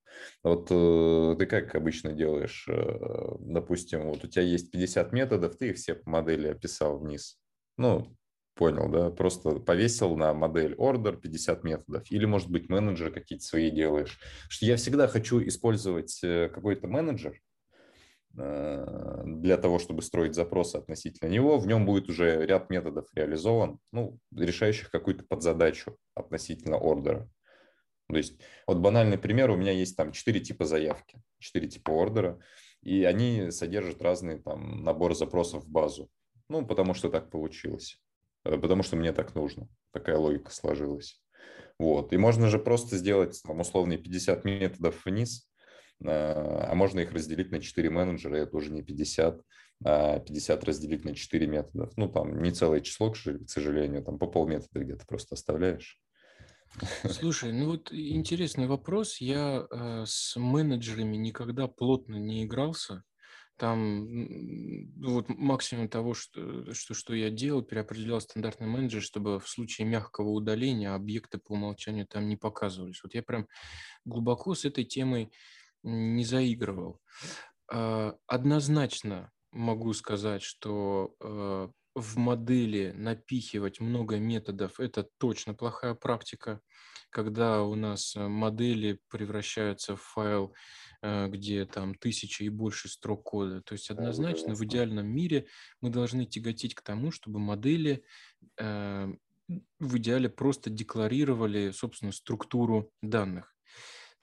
Вот э, ты как обычно делаешь? Э, допустим, вот у тебя есть 50 методов, ты их все по модели описал вниз. Ну, понял, да? Просто повесил на модель order 50 методов. Или, может быть, менеджеры какие-то свои делаешь. Что я всегда хочу использовать э, какой-то менеджер, для того, чтобы строить запросы относительно него, в нем будет уже ряд методов реализован, ну, решающих какую-то подзадачу относительно ордера. То есть вот банальный пример, у меня есть там четыре типа заявки, четыре типа ордера, и они содержат разный там набор запросов в базу. Ну, потому что так получилось, э, потому что мне так нужно, такая логика сложилась. Вот. И можно же просто сделать там условные 50 методов вниз, э, а можно их разделить на 4 менеджера, это уже не 50, а 50 разделить на 4 методов. Ну, там не целое число, к сожалению, там по полметода где-то просто оставляешь. Слушай, ну вот интересный вопрос. Я э, с менеджерами никогда плотно не игрался. Там вот максимум того, что, что, что я делал, переопределял стандартный менеджер, чтобы в случае мягкого удаления объекты по умолчанию там не показывались. Вот я прям глубоко с этой темой не заигрывал. Э, однозначно могу сказать, что э, в модели напихивать много методов – это точно плохая практика. Когда у нас э, модели превращаются в файл, э, где там тысячи и больше строк кода. То есть однозначно в идеальном мире мы должны тяготить к тому, чтобы модели э, в идеале просто декларировали, собственно, структуру данных.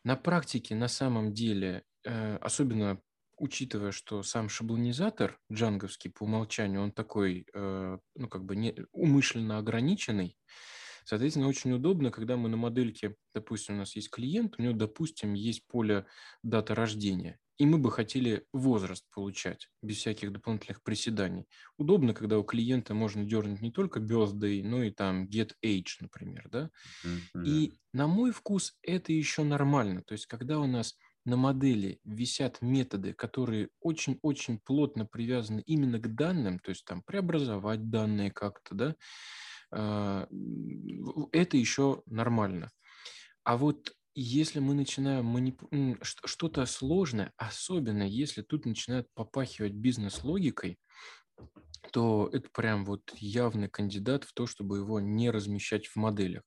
На практике, на самом деле, особенно учитывая, что сам шаблонизатор джанговский по умолчанию, он такой, э, ну, как бы не, умышленно ограниченный, Соответственно, очень удобно, когда мы на модельке, допустим, у нас есть клиент, у него, допустим, есть поле дата рождения, и мы бы хотели возраст получать без всяких дополнительных приседаний. Удобно, когда у клиента можно дернуть не только birthday, но и там get age, например, да. Mm-hmm. И на мой вкус это еще нормально. То есть, когда у нас на модели висят методы, которые очень-очень плотно привязаны именно к данным, то есть там преобразовать данные как-то, да, а, это еще нормально. А вот если мы начинаем манипу... что-то сложное, особенно если тут начинает попахивать бизнес-логикой, то это прям вот явный кандидат в то, чтобы его не размещать в моделях.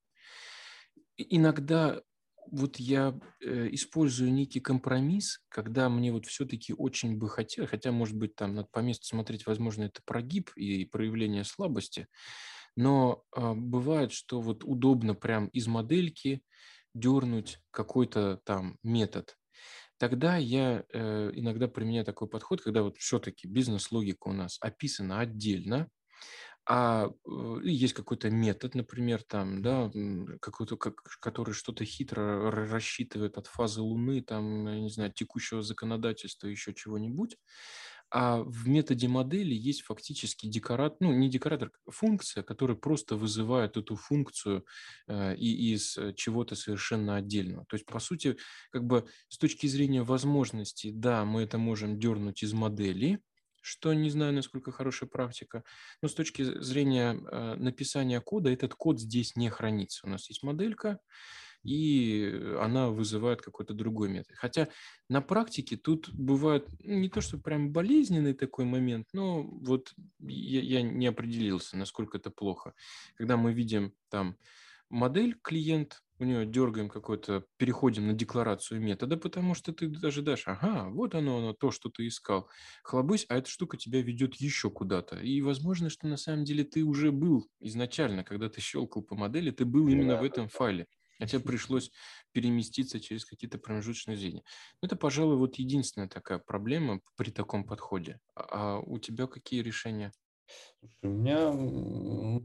Иногда вот я э, использую некий компромисс, когда мне вот все-таки очень бы хотелось, хотя, может быть, там надо по месту смотреть, возможно, это прогиб и проявление слабости, но э, бывает, что вот удобно прям из модельки дернуть какой-то там метод. Тогда я э, иногда применяю такой подход, когда вот все-таки бизнес-логика у нас описана отдельно, а э, есть какой-то метод, например, там, да, какой-то, как, который что-то хитро рассчитывает от фазы Луны, там, я не знаю, текущего законодательства, еще чего-нибудь. А в методе модели есть фактически декоратор, ну, не декоратор, функция, которая просто вызывает эту функцию э, и из чего-то совершенно отдельного. То есть, по сути, как бы с точки зрения возможностей, да, мы это можем дернуть из модели, что не знаю, насколько хорошая практика. Но с точки зрения э, написания кода, этот код здесь не хранится. У нас есть моделька, и она вызывает какой-то другой метод. Хотя на практике тут бывает ну, не то, что прям болезненный такой момент, но вот я, я не определился, насколько это плохо. Когда мы видим там модель клиент, у нее дергаем какой-то, переходим на декларацию метода, потому что ты ожидаешь, ага, вот оно, оно, то, что ты искал. Хлобысь, а эта штука тебя ведет еще куда-то. И возможно, что на самом деле ты уже был изначально, когда ты щелкал по модели, ты был именно в этом файле. А тебе пришлось переместиться через какие-то промежуточные звенья. Это, пожалуй, вот единственная такая проблема при таком подходе. А, а у тебя какие решения? У меня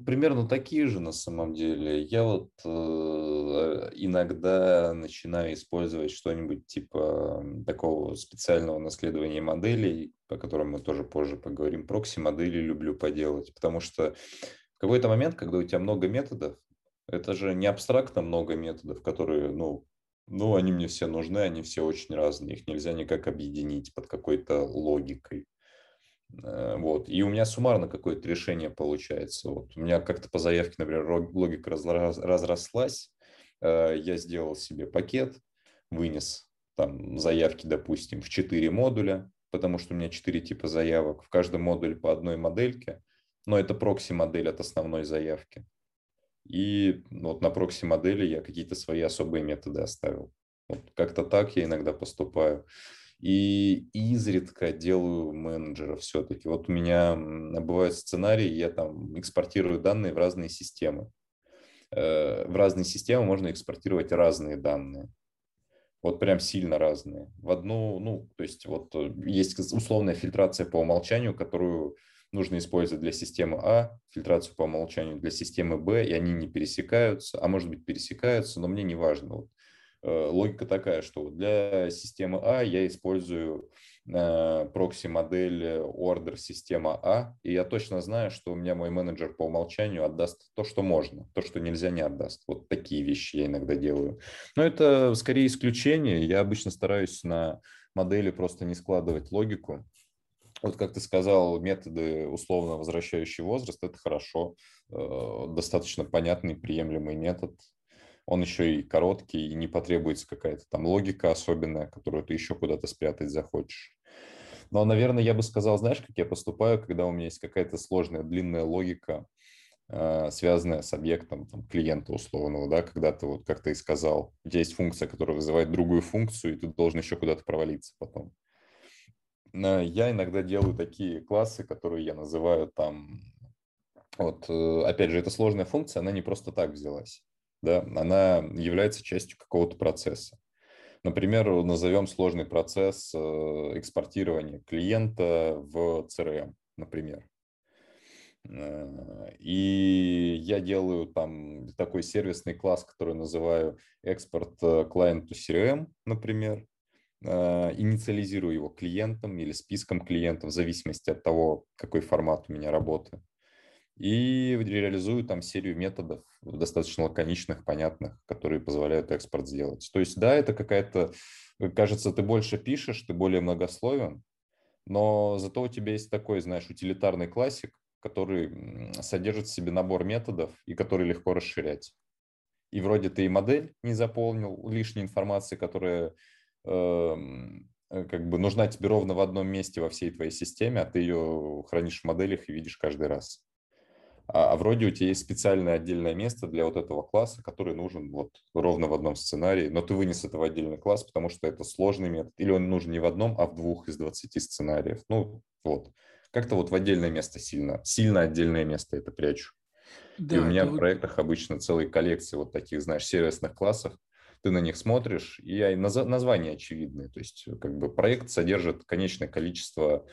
примерно такие же на самом деле. Я вот э, иногда начинаю использовать что-нибудь типа такого специального наследования моделей, по которым мы тоже позже поговорим. Прокси-модели люблю поделать, потому что в какой-то момент, когда у тебя много методов, это же не абстрактно много методов, которые, ну, ну, они мне все нужны, они все очень разные, их нельзя никак объединить под какой-то логикой. Э, вот. И у меня суммарно какое-то решение получается. Вот. У меня как-то по заявке, например, логика разрослась. Э, я сделал себе пакет, вынес там заявки, допустим, в 4 модуля, потому что у меня 4 типа заявок, в каждом модуле по одной модельке, но это прокси-модель от основной заявки. И вот на прокси-модели я какие-то свои особые методы оставил. Вот как-то так я иногда поступаю. И изредка делаю менеджера все-таки. Вот у меня бывают сценарии, я там экспортирую данные в разные системы. Э, в разные системы можно экспортировать разные данные. Вот прям сильно разные. В одну, ну, то есть вот э, есть условная фильтрация по умолчанию, которую нужно использовать для системы А, фильтрацию по умолчанию для системы Б, и они не пересекаются, а может быть пересекаются, но мне не важно. Вот логика такая, что для системы А я использую э, прокси-модель order система А, и я точно знаю, что у меня мой менеджер по умолчанию отдаст то, что можно, то, что нельзя, не отдаст. Вот такие вещи я иногда делаю. Но это скорее исключение. Я обычно стараюсь на модели просто не складывать логику. Вот как ты сказал, методы условно возвращающий возраст – это хорошо, э, достаточно понятный, приемлемый метод он еще и короткий, и не потребуется какая-то там логика особенная, которую ты еще куда-то спрятать захочешь. Но, наверное, я бы сказал, знаешь, как я поступаю, когда у меня есть какая-то сложная, длинная логика, э, связанная с объектом там, клиента условного, да, когда ты, вот как ты и сказал, у тебя есть функция, которая вызывает другую функцию, и ты должен еще куда-то провалиться потом. Я иногда делаю такие классы, которые я называю там, вот, э, опять же, это сложная функция, она не просто так взялась да, она является частью какого-то процесса. Например, назовем сложный процесс э, экспортирования клиента в CRM, например. Э, и я делаю там такой сервисный класс, который называю экспорт client to CRM, например, э, инициализирую его клиентом или списком клиентов в зависимости от того, какой формат у меня работы и реализую там серию методов достаточно лаконичных, понятных, которые позволяют экспорт сделать. То есть, да, это какая-то, кажется, ты больше пишешь, ты более многословен, но зато у тебя есть такой, знаешь, утилитарный классик, который содержит в себе набор методов и который легко расширять. И вроде ты и модель не заполнил лишней информации, которая эм, э, как бы нужна тебе ровно в одном месте во всей твоей системе, а ты ее хранишь в моделях и видишь каждый раз а, а вроде у тебя есть специальное отдельное место для вот этого класса, который нужен вот ровно в одном сценарии, но ты вынес это в отдельный класс, потому что это сложный метод, или он нужен не в одном, а в двух из 20 сценариев. Ну, вот. Как-то вот в отдельное место сильно, сильно отдельное место это прячу. Да, и у меня в вот... проектах обычно целые коллекции вот таких, знаешь, сервисных классов, ты на них смотришь, и названия очевидные. То есть, как бы проект содержит конечное количество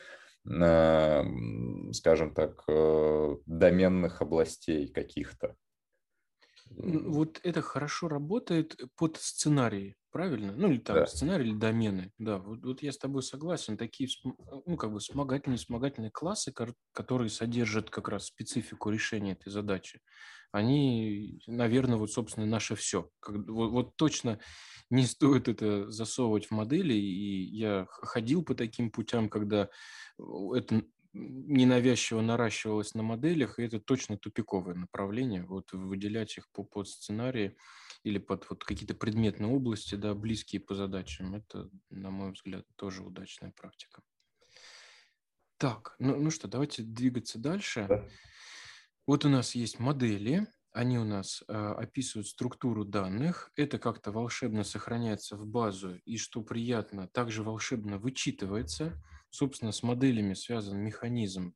скажем так, э, доменных областей каких-то. Вот это хорошо работает под сценарии, правильно? Ну, или там да. сценарий или домены. Да, вот, вот я с тобой согласен. Такие, ну, как бы вспомогательные, вспомогательные классы, которые содержат как раз специфику решения этой задачи, они, наверное, вот, собственно, наше все. Как, вот, вот точно не стоит это засовывать в модели, и я ходил по таким путям, когда это ненавязчиво наращивалось на моделях, и это точно тупиковое направление. Вот выделять их по, под сценарии или под вот какие-то предметные области, да, близкие по задачам, это, на мой взгляд, тоже удачная практика. Так, ну, ну что, давайте двигаться дальше. Да. Вот у нас есть модели, они у нас э, описывают структуру данных, это как-то волшебно сохраняется в базу, и что приятно, также волшебно вычитывается – Собственно, с моделями связан механизм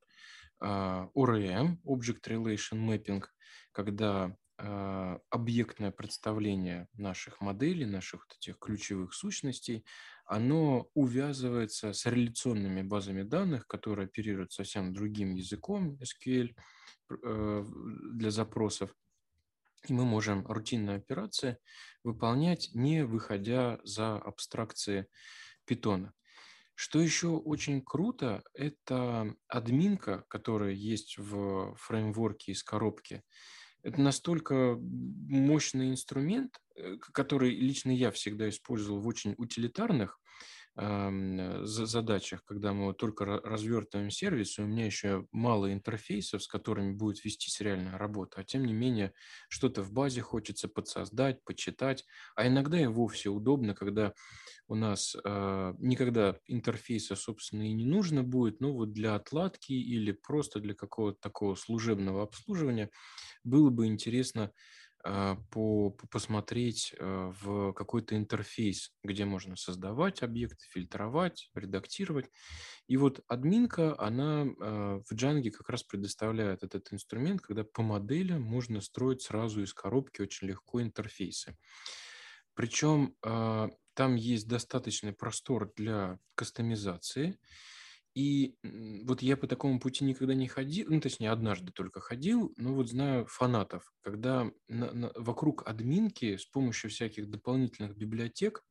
а, ORM, Object Relation Mapping, когда а, объектное представление наших моделей, наших вот этих ключевых сущностей, оно увязывается с реляционными базами данных, которые оперируют совсем другим языком SQL э, для запросов. И мы можем рутинные операции выполнять, не выходя за абстракции питона. Что еще очень круто, это админка, которая есть в фреймворке из коробки. Это настолько мощный инструмент, э, который лично я всегда использовал в очень утилитарных задачах, когда мы вот только развертываем сервис, и у меня еще мало интерфейсов, с которыми будет вестись реальная работа, а тем не менее что-то в базе хочется подсоздать, почитать, а иногда и вовсе удобно, когда у нас э, никогда интерфейса, собственно, и не нужно будет, но вот для отладки или просто для какого-то такого служебного обслуживания было бы интересно по, посмотреть а, в какой-то интерфейс, где можно создавать объекты, фильтровать, редактировать. И вот админка, она а, в Django как раз предоставляет этот инструмент, когда по моделям можно строить сразу из коробки очень легко интерфейсы. Причем там есть достаточный простор для кастомизации. И вот я по такому пути никогда не ходил, ну, точнее, однажды только ходил, но вот знаю фанатов, когда на, на, вокруг админки с помощью всяких дополнительных библиотек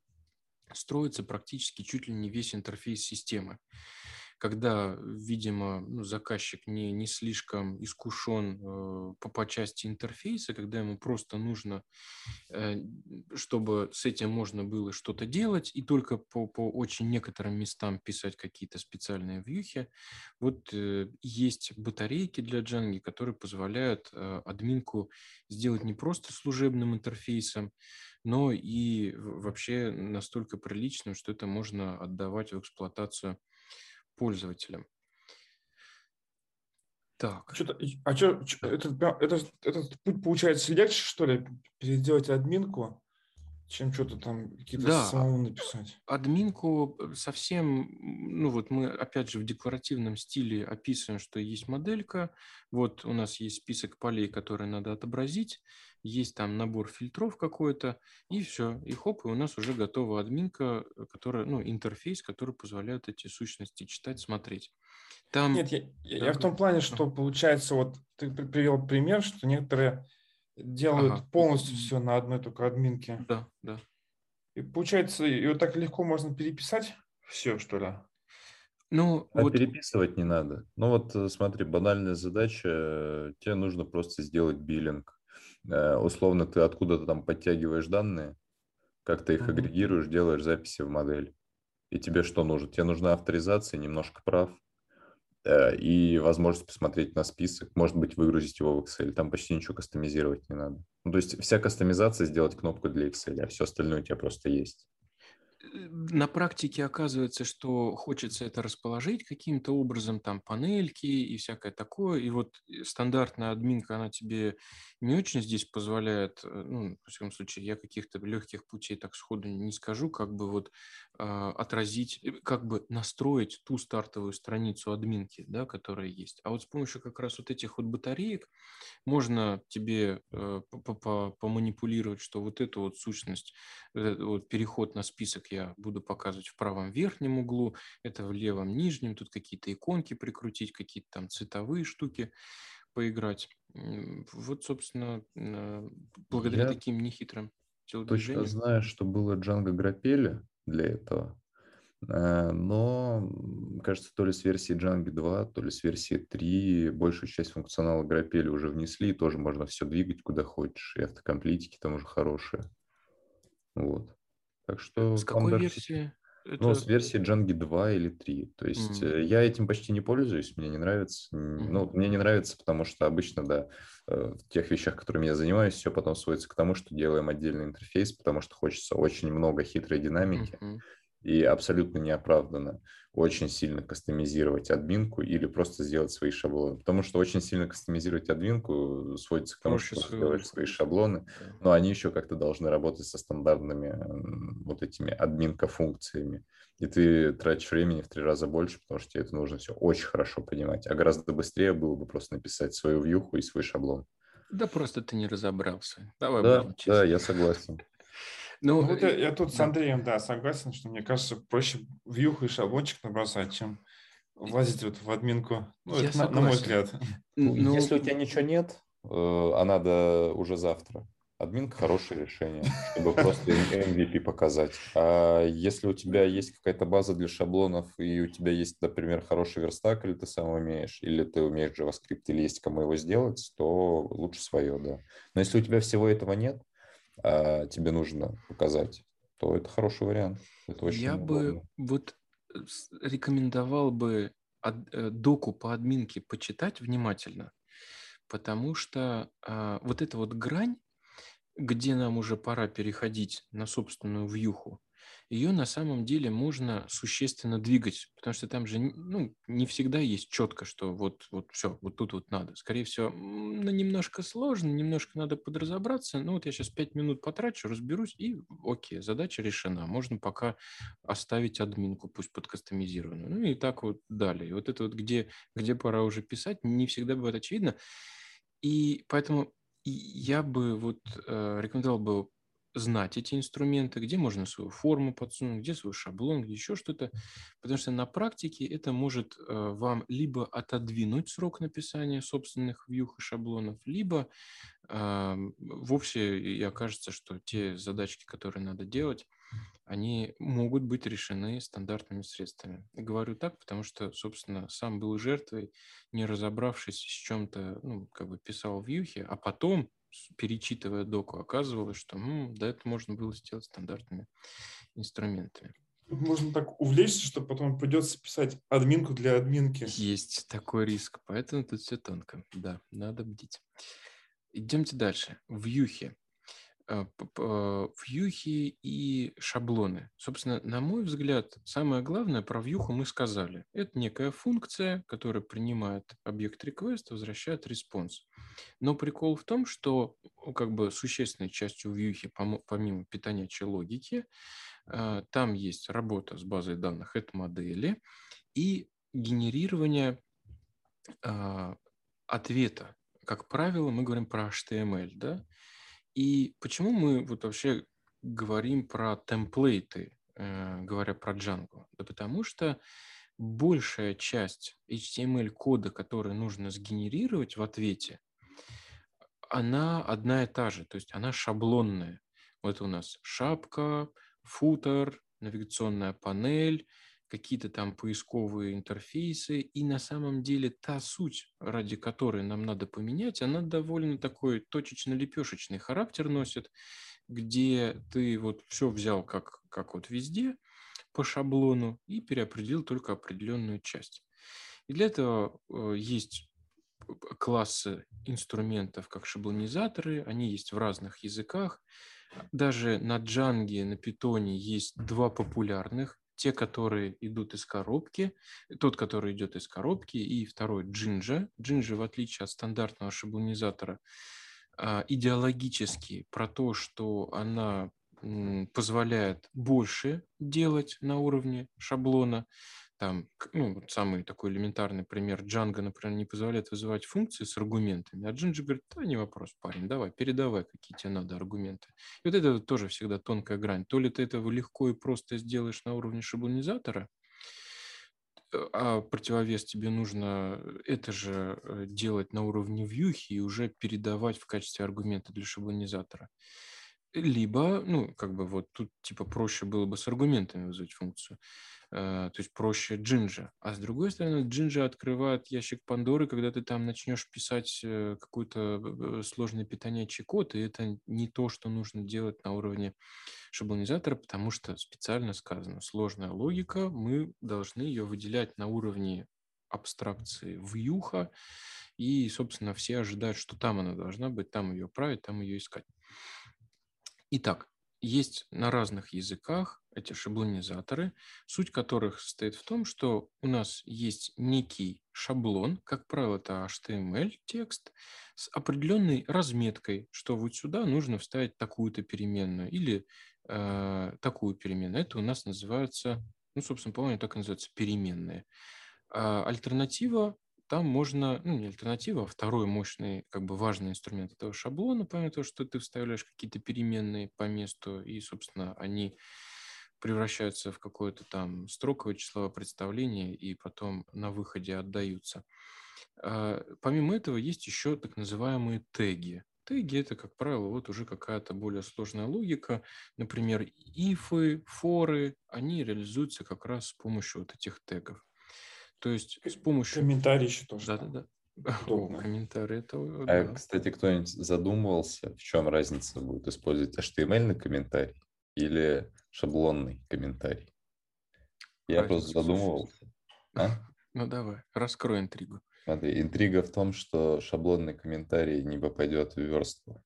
строится практически чуть ли не весь интерфейс системы когда, видимо, ну, заказчик не, не слишком искушен э, по, по части интерфейса, когда ему просто нужно, э, чтобы с этим можно было что-то делать, и только по, по очень некоторым местам писать какие-то специальные вьюхи. Вот э, есть батарейки для Django, которые позволяют э, админку сделать не просто служебным интерфейсом, но и вообще настолько приличным, что это можно отдавать в эксплуатацию пользователям. Так. Что-то, а что, этот, этот, этот путь получается легче, что ли, переделать админку, чем что-то там какие-то да, самому написать? админку э, совсем, ну вот мы опять же в декларативном стиле описываем, что есть моделька, вот у нас есть список полей, которые надо отобразить, есть там набор фильтров какой-то, и все, и хоп, и у нас уже готова админка, э, которая, ну, интерфейс, который позволяет эти сущности читать, смотреть. Там... Нет, я, я, я в том плане, что получается, вот ты привел пример, что некоторые делают ага. полностью все на одной только админке. Да, да. И получается, ее так легко можно переписать все, что ли? Ну, а вот... переписывать не надо. Ну вот э, смотри, банальная задача, э, тебе нужно просто сделать биллинг. Э, условно ты откуда-то там подтягиваешь данные, как ты их mm-hmm. агрегируешь, делаешь записи в модель. И тебе что нужно? Тебе нужна авторизация, немножко прав э, и возможность посмотреть на список, может быть, выгрузить его в Excel. Там почти ничего кастомизировать не надо. Ну, то есть вся кастомизация сделать кнопку для Excel, а все остальное у тебя просто есть на практике оказывается, что хочется это расположить каким-то образом, там панельки и всякое такое. И вот э, стандартная админка, она тебе не очень здесь позволяет, э, ну, в всяком случае, я каких-то легких путей так сходу не скажу, как бы вот отразить, э, как бы настроить ту стартовую страницу админки, да, которая есть. А вот с помощью как раз вот этих вот батареек можно тебе э, поманипулировать, что вот эту вот сущность, вот переход на список я буду показывать в правом верхнем углу, это в левом нижнем, тут какие-то иконки прикрутить, какие-то там цветовые штуки поиграть. Вот, собственно, благодаря Я таким нехитрым телодвижениям. Точно знаю, что было Django Грапели для этого. Э, но, кажется, то ли с версии Django 2, то ли с версии 3 большую часть функционала Грапели уже внесли, и тоже можно все двигать куда хочешь, и автокомплитики там уже хорошие. Вот. Так что... С какой версии? Это... Ну, с версии Django 2 или 3. То есть mm. я этим почти не пользуюсь, мне не нравится. Mm. Ну, мне не нравится, потому что обычно, да, э, в тех вещах, которыми я занимаюсь, все потом сводится к тому, что делаем отдельный интерфейс, потому что хочется очень много хитрой динамики. Mm-hmm и абсолютно неоправданно очень сильно кастомизировать админку или просто сделать свои шаблоны. Потому что очень сильно кастомизировать админку сводится к тому, Проще что сделать свои шаблоны, но они еще как-то должны работать со стандартными вот этими админка-функциями. И ты тратишь времени в три раза больше, потому что тебе это нужно все очень хорошо понимать. А гораздо быстрее было бы просто написать свою вьюху и свой шаблон. Да просто ты не разобрался. Давай да, да, я согласен. Ну, ну вот я, я тут да. с Андреем, да, согласен, что мне кажется, проще вьюху и шаблончик набросать, чем влазить вот в админку. Ну, я это на, на мой взгляд. Ну, ну, Если у тебя ничего нет, э, а надо уже завтра, админка хорошее решение, чтобы просто MVP показать. А если у тебя есть какая-то база для шаблонов, и у тебя есть, например, хороший верстак, или ты сам умеешь, или ты умеешь JavaScript, или есть кому его сделать, то лучше свое, да. Но если у тебя всего этого нет, а тебе нужно показать то это хороший вариант. Это очень Я удобно. бы вот рекомендовал бы э, доку по админке почитать внимательно, потому что а, вот эта вот грань, где нам уже пора переходить на собственную вьюху, ее на самом деле можно существенно двигать, потому что там же ну, не всегда есть четко, что вот, вот все, вот тут вот надо. Скорее всего, ну, немножко сложно, немножко надо подразобраться. Ну вот я сейчас пять минут потрачу, разберусь, и окей, задача решена. Можно пока оставить админку, пусть подкастомизированную. Ну и так вот далее. И вот это вот, где, где пора уже писать, не всегда бывает очевидно. И поэтому я бы вот э, рекомендовал бы знать эти инструменты, где можно свою форму подсунуть, где свой шаблон, где еще что-то. Потому что на практике это может э, вам либо отодвинуть срок написания собственных вьюх и шаблонов, либо э, вовсе и окажется, что те задачки, которые надо делать, они могут быть решены стандартными средствами. Говорю так, потому что, собственно, сам был жертвой, не разобравшись с чем-то, ну, как бы писал в вьюхе, а потом перечитывая доку, оказывалось, что м, да, это можно было сделать стандартными инструментами. Можно так увлечься, что потом придется писать админку для админки. Есть такой риск, поэтому тут все тонко. Да, надо бдить. Идемте дальше. В Юхе. Э, вьюхи и шаблоны. Собственно, на мой взгляд, самое главное про вьюху мы сказали. Это некая функция, которая принимает объект request, возвращает response. Но прикол в том, что как бы существенной частью вьюхи, помимо питонячьей логики, э, там есть работа с базой данных, это модели, и генерирование ответа. Как правило, мы говорим про HTML, да? И почему мы вот вообще говорим про темплейты, э, говоря про Django? Да потому что большая часть HTML-кода, который нужно сгенерировать в ответе, она одна и та же, то есть она шаблонная. Вот у нас шапка, футер, навигационная панель, какие-то там поисковые интерфейсы, и на самом деле та суть, ради которой нам надо поменять, она довольно такой точечно-лепешечный характер носит, где ты вот все взял как, как вот везде по шаблону и переопределил только определенную часть. И для этого э, есть классы инструментов, как шаблонизаторы, они есть в разных языках. Даже на Django, на Python есть два популярных те, которые идут из коробки, тот, который идет из коробки, и второй Джинджа. Джинджа, в отличие от стандартного шаблонизатора, а, идеологически про то, что она позволяет больше делать на уровне шаблона, там, ну, самый такой элементарный пример, Django, например, не позволяет вызывать функции с аргументами, а Джинджи говорит, да, не вопрос, парень, давай, передавай, какие тебе надо аргументы. И вот это тоже всегда тонкая грань. То ли ты этого легко и просто сделаешь на уровне шаблонизатора, э, а противовес тебе нужно это же э, делать на уровне вьюхи и уже передавать в качестве аргумента для шаблонизатора. Либо, ну, как бы вот тут типа проще было бы с аргументами вызвать функцию. Э, то есть проще Джинджа. А с другой стороны, Джинджа открывает ящик Пандоры, когда ты там начнешь писать э, какой-то сложный питаниячий код, и это не то, что нужно делать на уровне шаблонизатора, потому что специально сказано, сложная логика, мы должны ее выделять на уровне абстракции вьюха, и, собственно, все ожидают, что там она должна быть, там ее править, там ее искать. Итак, есть на разных языках эти шаблонизаторы, суть которых состоит в том, что у нас есть некий шаблон, как правило, это HTML-текст, с определенной разметкой, что вот сюда нужно вставить такую-то переменную или э, такую переменную. Это у нас называется, ну, собственно, по-моему, так и называется переменные. А альтернатива там можно, ну, не альтернатива, а второй мощный, как бы важный инструмент этого шаблона, помимо того, что ты вставляешь какие-то переменные по месту, и, собственно, они превращаются в какое-то там строковое числовое представление и потом на выходе отдаются. А, помимо этого есть еще так называемые теги. Теги – это, как правило, вот уже какая-то более сложная логика. Например, ифы, форы, они реализуются как раз с помощью вот этих тегов. То есть с помощью... Комментарии еще тоже. Да-да-да. О, комментарии это... А, да. кстати, кто-нибудь задумывался, в чем разница будет использовать HTML на комментарий или шаблонный комментарий. Я просто задумывался. А? [laughs] Ну давай, раскрой интригу. Смотри, интрига в том, что шаблонный комментарий не попадет в верстку.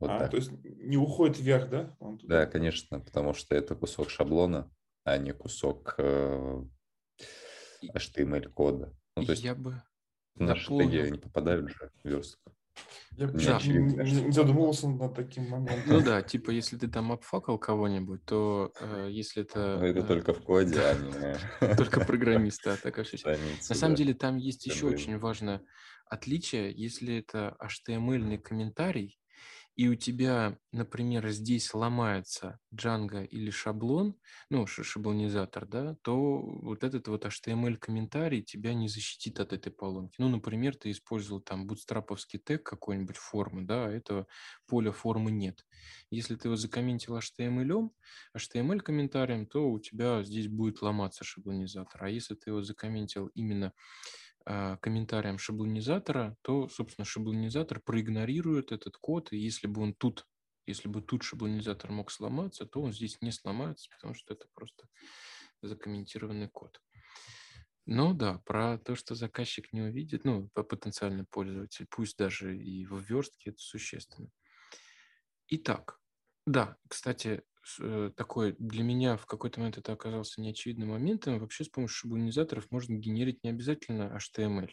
Вот а, так. то есть не уходит вверх, да? Да, конечно, потому что это кусок шаблона, а не кусок э, HTML-кода. Ну, то есть я бы наши теги не попадают же в верстку. Я не, не задумывался над таким моментом. Ну да, типа, если ты там обфакал кого-нибудь, то э, если это... Ну, это э, только в коде, а не... [laughs] Только программисты, а так На самом деле там есть еще очень важное отличие. Если это HTML-ный комментарий, и у тебя, например, здесь ломается Django или шаблон, ну, шаблонизатор, да, то вот этот вот HTML-комментарий тебя не защитит от этой поломки. Ну, например, ты использовал там бутстраповский тег какой-нибудь формы, да, а этого поля формы нет. Если ты его закомментил HTML, HTML-комментарием, то у тебя здесь будет ломаться шаблонизатор. А если ты его закомментил именно комментариям шаблонизатора, то, собственно, шаблонизатор проигнорирует этот код, и если бы он тут, если бы тут шаблонизатор мог сломаться, то он здесь не сломается, потому что это просто закомментированный код. Но да, про то, что заказчик не увидит, ну, потенциальный пользователь, пусть даже и в верстке, это существенно. Итак, да, кстати, такой для меня в какой-то момент это оказался неочевидным моментом. Вообще с помощью шаблонизаторов можно генерить не обязательно HTML.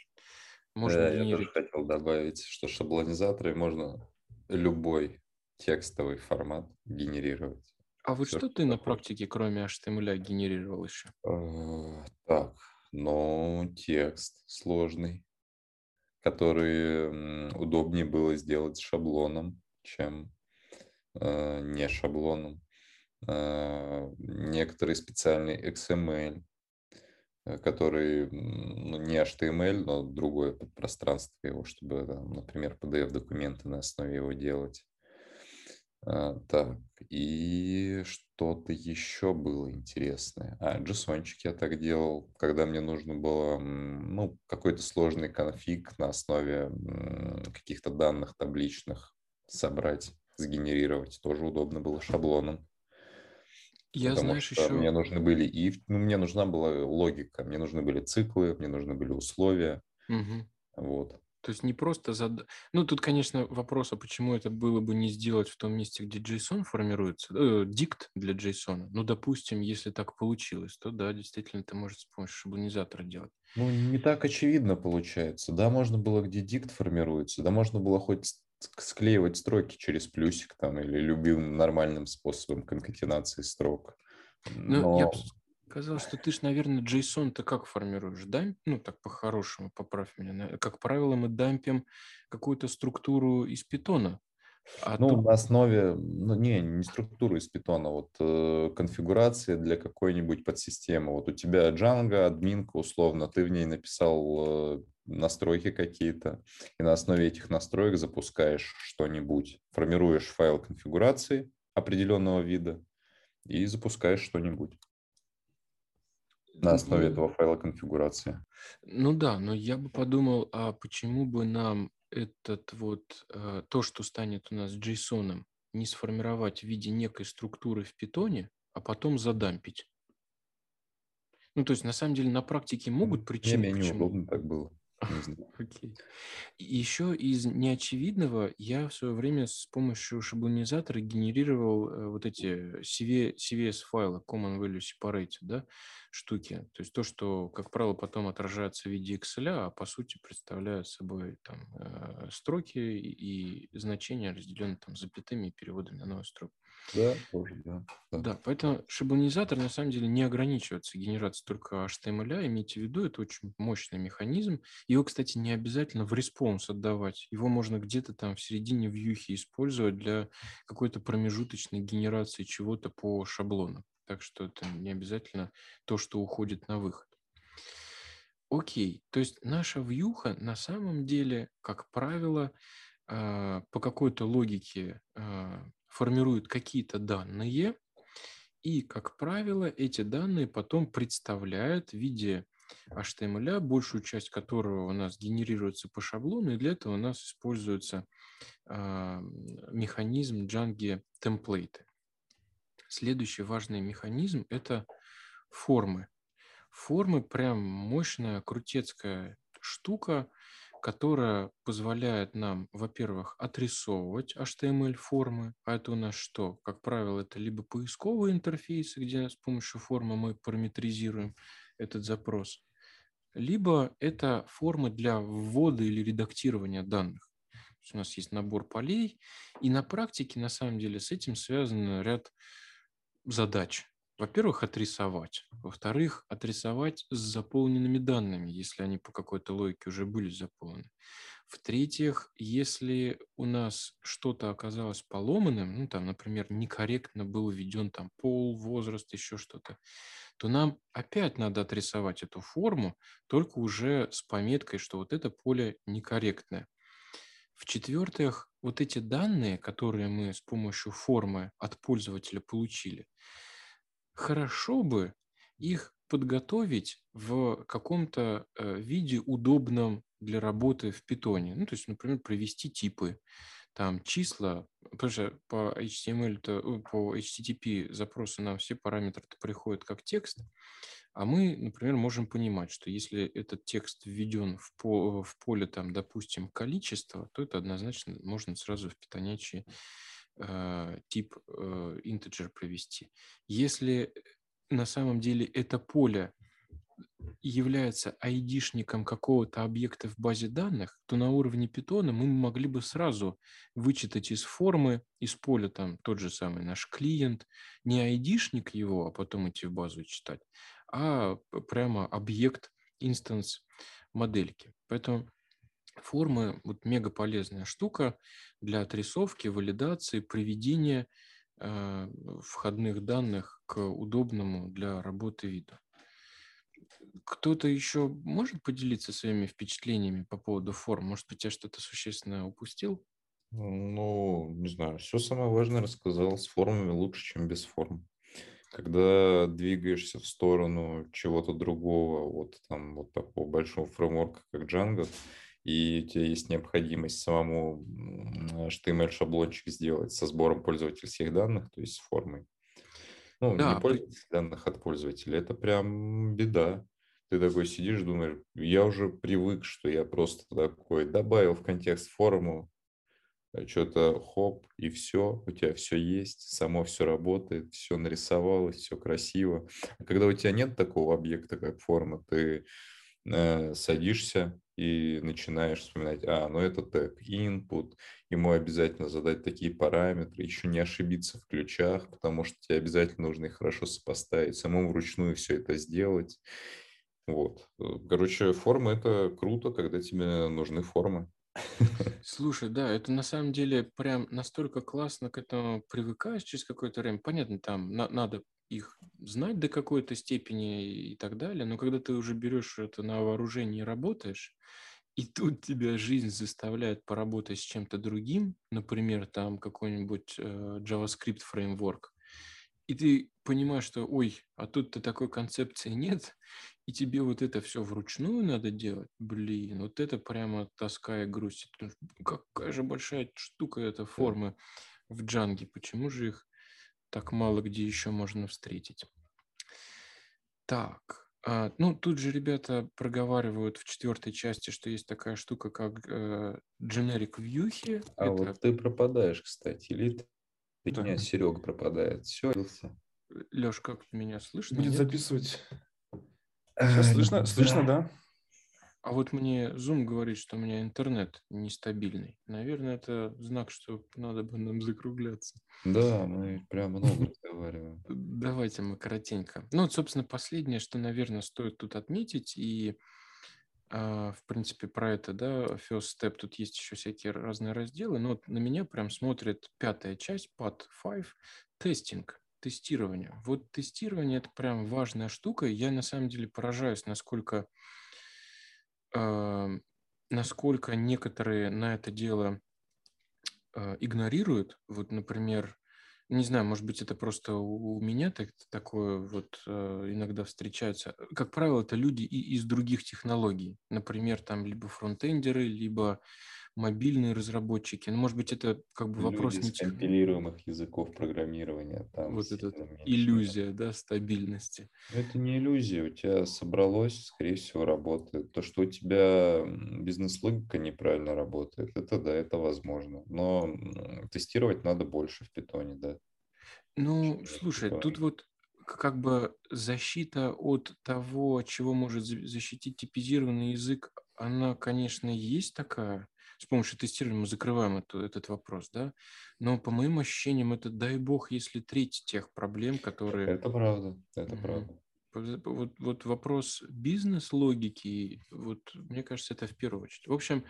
Можно да, генерить... Я тоже хотел добавить, что шаблонизаторы можно любой текстовый формат генерировать. А вот Все, что ты на практике, кроме HTML, генерировал еще? Э, так, ну, текст сложный, который удобнее было сделать шаблоном, чем э, не шаблоном. А, некоторый специальный XML, э, который ну, не HTML, но другое пространство его, чтобы, например, PDF-документы на основе его делать. А, так, и что-то еще было интересное. А, json я так делал, когда мне нужно было ну, какой-то сложный конфиг на основе каких-то данных табличных собрать, сгенерировать. Тоже удобно было шаблоном. Я, потому знаешь, что еще... мне нужны были и ну, мне нужна была логика, мне нужны были циклы, мне нужны были условия. Угу. Вот. То есть не просто зад... Ну, тут, конечно, вопрос, а почему это было бы не сделать в том месте, где JSON формируется, э, дикт для JSON. Ну, допустим, если так получилось, то да, действительно, это может с помощью шаблонизатора делать. Ну, не так очевидно получается. Да, можно было, где дикт формируется, да, можно было хоть склеивать строки через плюсик там или любым нормальным способом конкатенации строк. Но... Ну, я бы сказал, что ты ж, наверное, JSON-то как формируешь? Дамп? Ну, так по-хорошему, поправь меня. Как правило, мы дампим какую-то структуру из питона. А ну, тут... на основе, ну, не, не структуры из питона, вот э, конфигурации для какой-нибудь подсистемы. Вот у тебя Django, админка условно, ты в ней написал э, настройки какие-то, и на основе этих настроек запускаешь что-нибудь, формируешь файл конфигурации определенного вида и запускаешь что-нибудь на основе ну, этого файла конфигурации. Ну да, но я бы подумал, а почему бы нам этот вот, э, то, что станет у нас JSON, не сформировать в виде некой структуры в питоне, а потом задампить? Ну, то есть, на самом деле, на практике могут причины, Мне почему... неудобно так было. [laughs] Окей. Еще из неочевидного я в свое время с помощью шаблонизатора генерировал э, вот эти CVS-файлы, Common Value Separated, да, штуки. То есть то, что, как правило, потом отражается в виде Excel, а по сути представляют собой там э, строки и значения, разделенные там запятыми и переводами на новую строку. Да, тоже, да. Да, да поэтому шаблонизатор на самом деле не ограничивается генерацией только HTML, имейте в виду, это очень мощный механизм. Его, кстати, не обязательно в response отдавать. Его можно где-то там в середине вьюхи использовать для какой-то промежуточной генерации чего-то по шаблону. Так что это не обязательно то, что уходит на выход. Окей, то есть наша вьюха на самом деле, как правило, а, по какой-то логике формирует какие-то данные, и, как правило, эти данные потом представляют в виде HTML, большую часть которого у нас генерируется по шаблону, и для этого у нас используется э, механизм Django темплейты. Следующий важный механизм – это формы. Формы прям мощная, крутецкая штука, которая позволяет нам, во-первых, отрисовывать HTML-формы, а это у нас что? Как правило, это либо поисковые интерфейсы, где с помощью формы мы параметризируем этот запрос, либо это формы для ввода или редактирования данных. у нас есть набор полей, и на практике, на самом деле, с этим связан ряд задач. Во-первых, отрисовать. Во-вторых, отрисовать с заполненными данными, если они по какой-то логике уже были заполнены. В-третьих, если у нас что-то оказалось поломанным, ну там, например, некорректно был введен там пол, возраст, еще что-то, то нам опять надо отрисовать эту форму, только уже с пометкой, что вот это поле некорректное. В-четвертых, вот эти данные, которые мы с помощью формы от пользователя получили, хорошо бы их подготовить в каком-то э, виде удобном для работы в питоне. Ну, то есть, например, провести типы, там числа, потому что по HTML, -то, по HTTP запросы на все параметры приходят как текст, а мы, например, можем понимать, что если этот текст введен в, по, в поле, там, допустим, количество, то это однозначно можно сразу в питонячий э, тип э, integer провести. Если на самом деле это поле является айдишником какого-то объекта в базе данных, то на уровне питона мы могли бы сразу вычитать из формы, из поля там тот же самый наш клиент, не айдишник его, а потом идти в базу читать, а прямо объект, инстанс модельки. Поэтому формы вот мега полезная штука для отрисовки, валидации, приведения э, входных данных к удобному для работы виду. Кто-то еще может поделиться своими впечатлениями по поводу форм? Может быть, я что-то существенное упустил? Ну, не знаю, все самое важное рассказал. С формами лучше, чем без форм. Когда двигаешься в сторону чего-то другого, вот там вот такого большого фреймворка, как Django, и у тебя есть необходимость самому HTML-шаблончик сделать со сбором пользовательских данных, то есть с формой. Ну, да. не пользовательских данных от пользователя, это прям беда. Ты такой сидишь, думаешь, я уже привык, что я просто такой добавил в контекст форму, э, что-то хоп, и все, у тебя все есть, само все работает, все нарисовалось, все красиво. А когда у тебя нет такого объекта, как форма, ты э, садишься и начинаешь вспоминать, а, ну это тег input, ему обязательно задать такие параметры, еще не ошибиться в ключах, потому что тебе обязательно нужно их хорошо сопоставить, самому вручную все это сделать. Вот. Короче, формы – это круто, когда тебе нужны формы. Слушай, да, это на самом деле прям настолько классно к этому привыкаешь через какое-то время. Понятно, там на- надо их знать до какой-то степени и так далее, но когда ты уже берешь это на вооружение и работаешь, и тут тебя жизнь заставляет поработать с чем-то другим, например, там какой-нибудь э, JavaScript фреймворк, и ты понимаешь, что, ой, а тут-то такой концепции нет, и тебе вот это все вручную надо делать, блин, вот это прямо тоска и грусть. Какая же большая штука эта форма в джанге, почему же их так мало где еще можно встретить? Так, а, ну тут же ребята проговаривают в четвертой части, что есть такая штука, как э, generic вьюхи. А это... вот ты пропадаешь, кстати, или ты да. меня Серега пропадает. Все. Леш, как меня слышно? Будет нет? записывать. Сейчас слышно, слышно, да? А вот мне Zoom говорит, что у меня интернет нестабильный. Наверное, это знак, что надо бы нам закругляться. Да, мы прям много разговариваем. Давайте мы коротенько. Ну, вот, собственно, последнее, что, наверное, стоит тут отметить, и, э, в принципе, про это, да, First Step, тут есть еще всякие разные разделы, но вот на меня прям смотрит пятая часть, Part 5, тестинг тестирование. Вот тестирование – это прям важная штука. Я на самом деле поражаюсь, насколько, э, насколько некоторые на это дело э, игнорируют. Вот, например, не знаю, может быть, это просто у меня так, такое вот э, иногда встречается. Как правило, это люди и из других технологий. Например, там либо фронтендеры, либо мобильные разработчики. Ну, может быть, это как бы вопрос Люди не с компилируемых языков программирования. Там Вот эта иллюзия, да, стабильности. Но Это не иллюзия, у тебя собралось, скорее всего, работает. То, что у тебя бизнес-логика неправильно работает, это да, это возможно. Но тестировать надо больше в питоне, да. Ну, чем слушай, тут вот как бы защита от того, чего может за- защитить типизированный язык, она, конечно, есть такая. С помощью тестирования мы закрываем эту- этот вопрос, да. Но по моим ощущениям, это, дай бог, если треть тех проблем, которые... Это правда, это Мгм. правда. Вот, вот вопрос бизнес-логики, вот мне кажется, это в первую очередь. В общем,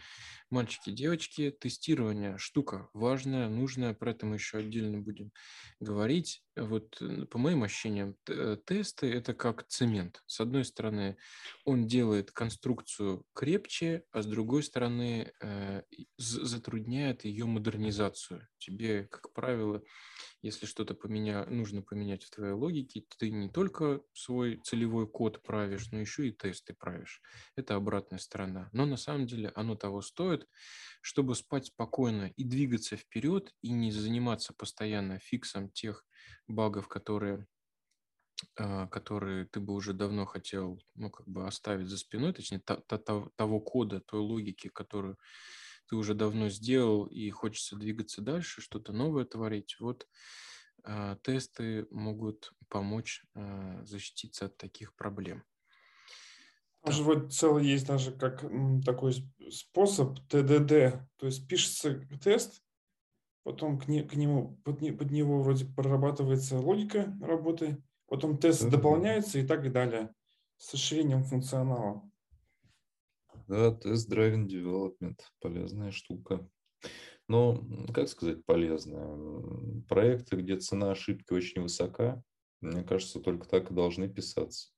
мальчики, девочки, тестирование штука важная, нужная, про это мы еще отдельно будем говорить. Вот э, по моим ощущениям, тесты это как цемент. С одной стороны, он делает конструкцию крепче, а с другой стороны, э, затрудняет ее модернизацию. Тебе, как правило, если что-то поменя... нужно поменять в твоей логике, ты не только свой целевой код правишь, но еще и тесты правишь. Это обратная сторона. Но на самом деле оно того стоит, чтобы спать спокойно и двигаться вперед, и не заниматься постоянно фиксом тех багов, которые а, которые ты бы уже давно хотел, ну, как бы оставить за спиной, точнее, того кода, той логики, которую ты уже давно сделал, и хочется двигаться дальше, что-то новое творить. Вот а, тесты могут помочь а, защититься от таких проблем. Там же вот целый есть даже как такой способ ТДД, то есть пишется тест, потом к, не- к нему, под, не- под него вроде прорабатывается логика работы, потом тест дополняется и так далее с расширением функционала. Да, тест-драйвен development – полезная штука. Но, как сказать, полезная? Проекты, где цена ошибки очень высока, мне кажется, только так и должны писаться.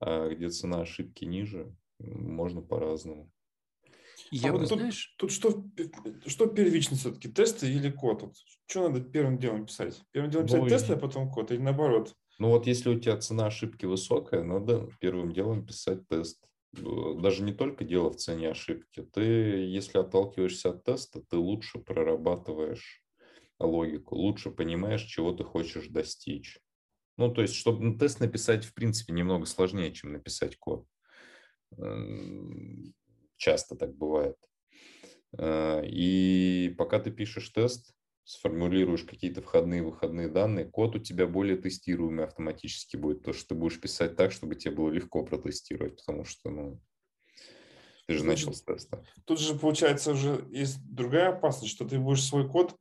А где цена ошибки ниже, можно по-разному. Я а вот тут, знаешь, тут что, что первично все-таки, тесты или код? Вот что надо первым делом писать? Первым делом писать Ну, тесты, а потом код, или наоборот? Ну вот если у тебя цена ошибки высокая, надо первым делом писать тест. Э, Даже не только дело в цене ошибки. Ты, если отталкиваешься от теста, ты лучше прорабатываешь логику, лучше понимаешь, чего ты хочешь достичь. Ну, то есть, чтобы ну, тест написать, в принципе, немного сложнее, чем написать код. Часто так бывает. Э, И пока ты пишешь тест, сформулируешь какие-то входные выходные данные, код у тебя более тестируемый автоматически будет, то что ты будешь писать так, чтобы тебе было легко протестировать, потому что, ну, ты же начал с теста. Тут же, получается, уже есть другая опасность, что ты будешь свой код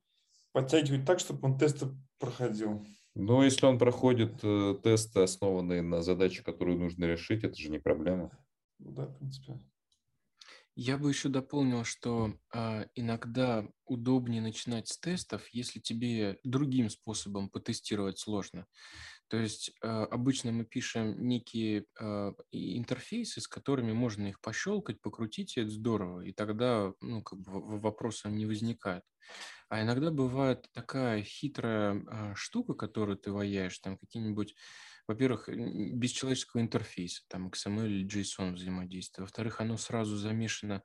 подтягивать так, чтобы он тесты проходил. Но если он проходит э, тесты, основанные на задаче, которую нужно решить, это же не проблема. Ну Да, в принципе. Я бы еще дополнил, что а, иногда удобнее начинать с тестов, если тебе другим способом потестировать сложно. То есть а, обычно мы пишем некие а, интерфейсы, с которыми можно их пощелкать, покрутить, и это здорово, и тогда ну, как бы вопросов не возникает. А иногда бывает такая хитрая а, штука, которую ты ваяешь, там какие-нибудь, во-первых, без человеческого интерфейса, там XML или JSON взаимодействие. Во-вторых, оно сразу замешано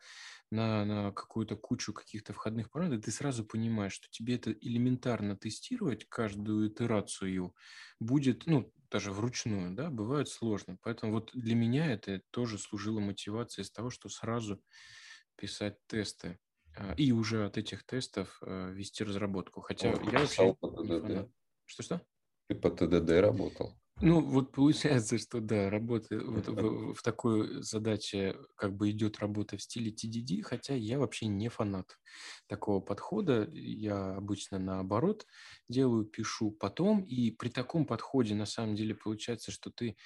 на, на какую-то кучу каких-то входных параметров, ты сразу понимаешь, что тебе это элементарно тестировать, каждую итерацию будет, ну, даже вручную, да, бывает сложно. Поэтому вот для меня это тоже служило мотивацией из того, что сразу писать тесты а, и уже от этих тестов а, вести разработку. Хотя Ну, я вообще. Что-что? Ты по ТДД работал. Ну, вот получается, что да, работа вот [laughs] в, в такой задаче как бы идет работа в стиле TDD, хотя я вообще не фанат такого подхода. Я обычно наоборот делаю, пишу потом, и при таком подходе на самом деле получается, что ты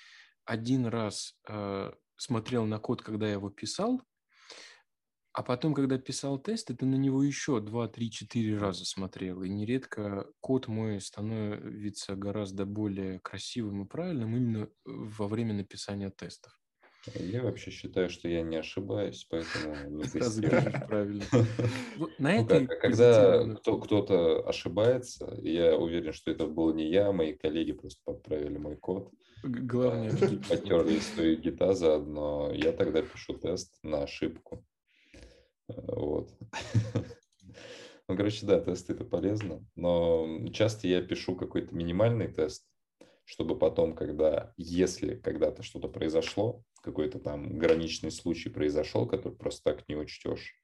один раз э, смотрел на код, когда я его писал, а потом, когда писал тесты, ты на него еще 2, 3, 4 раза смотрел. И нередко код мой становится гораздо более красивым и правильным именно во время написания тестов. Я вообще считаю, что я не ошибаюсь, поэтому [laughs] не правильно. [laughs] На Ну этой а когда кто-то ошибается, я уверен, что это был не я, мои коллеги просто подправили мой код, г- главное [laughs] потерли историю гита заодно, я тогда пишу тест на ошибку. Вот. Ну, короче, да, тесты это полезно, но часто я пишу какой-то минимальный тест, чтобы потом, когда, если когда-то что-то произошло, какой-то там граничный случай произошел, который просто так не учтешь,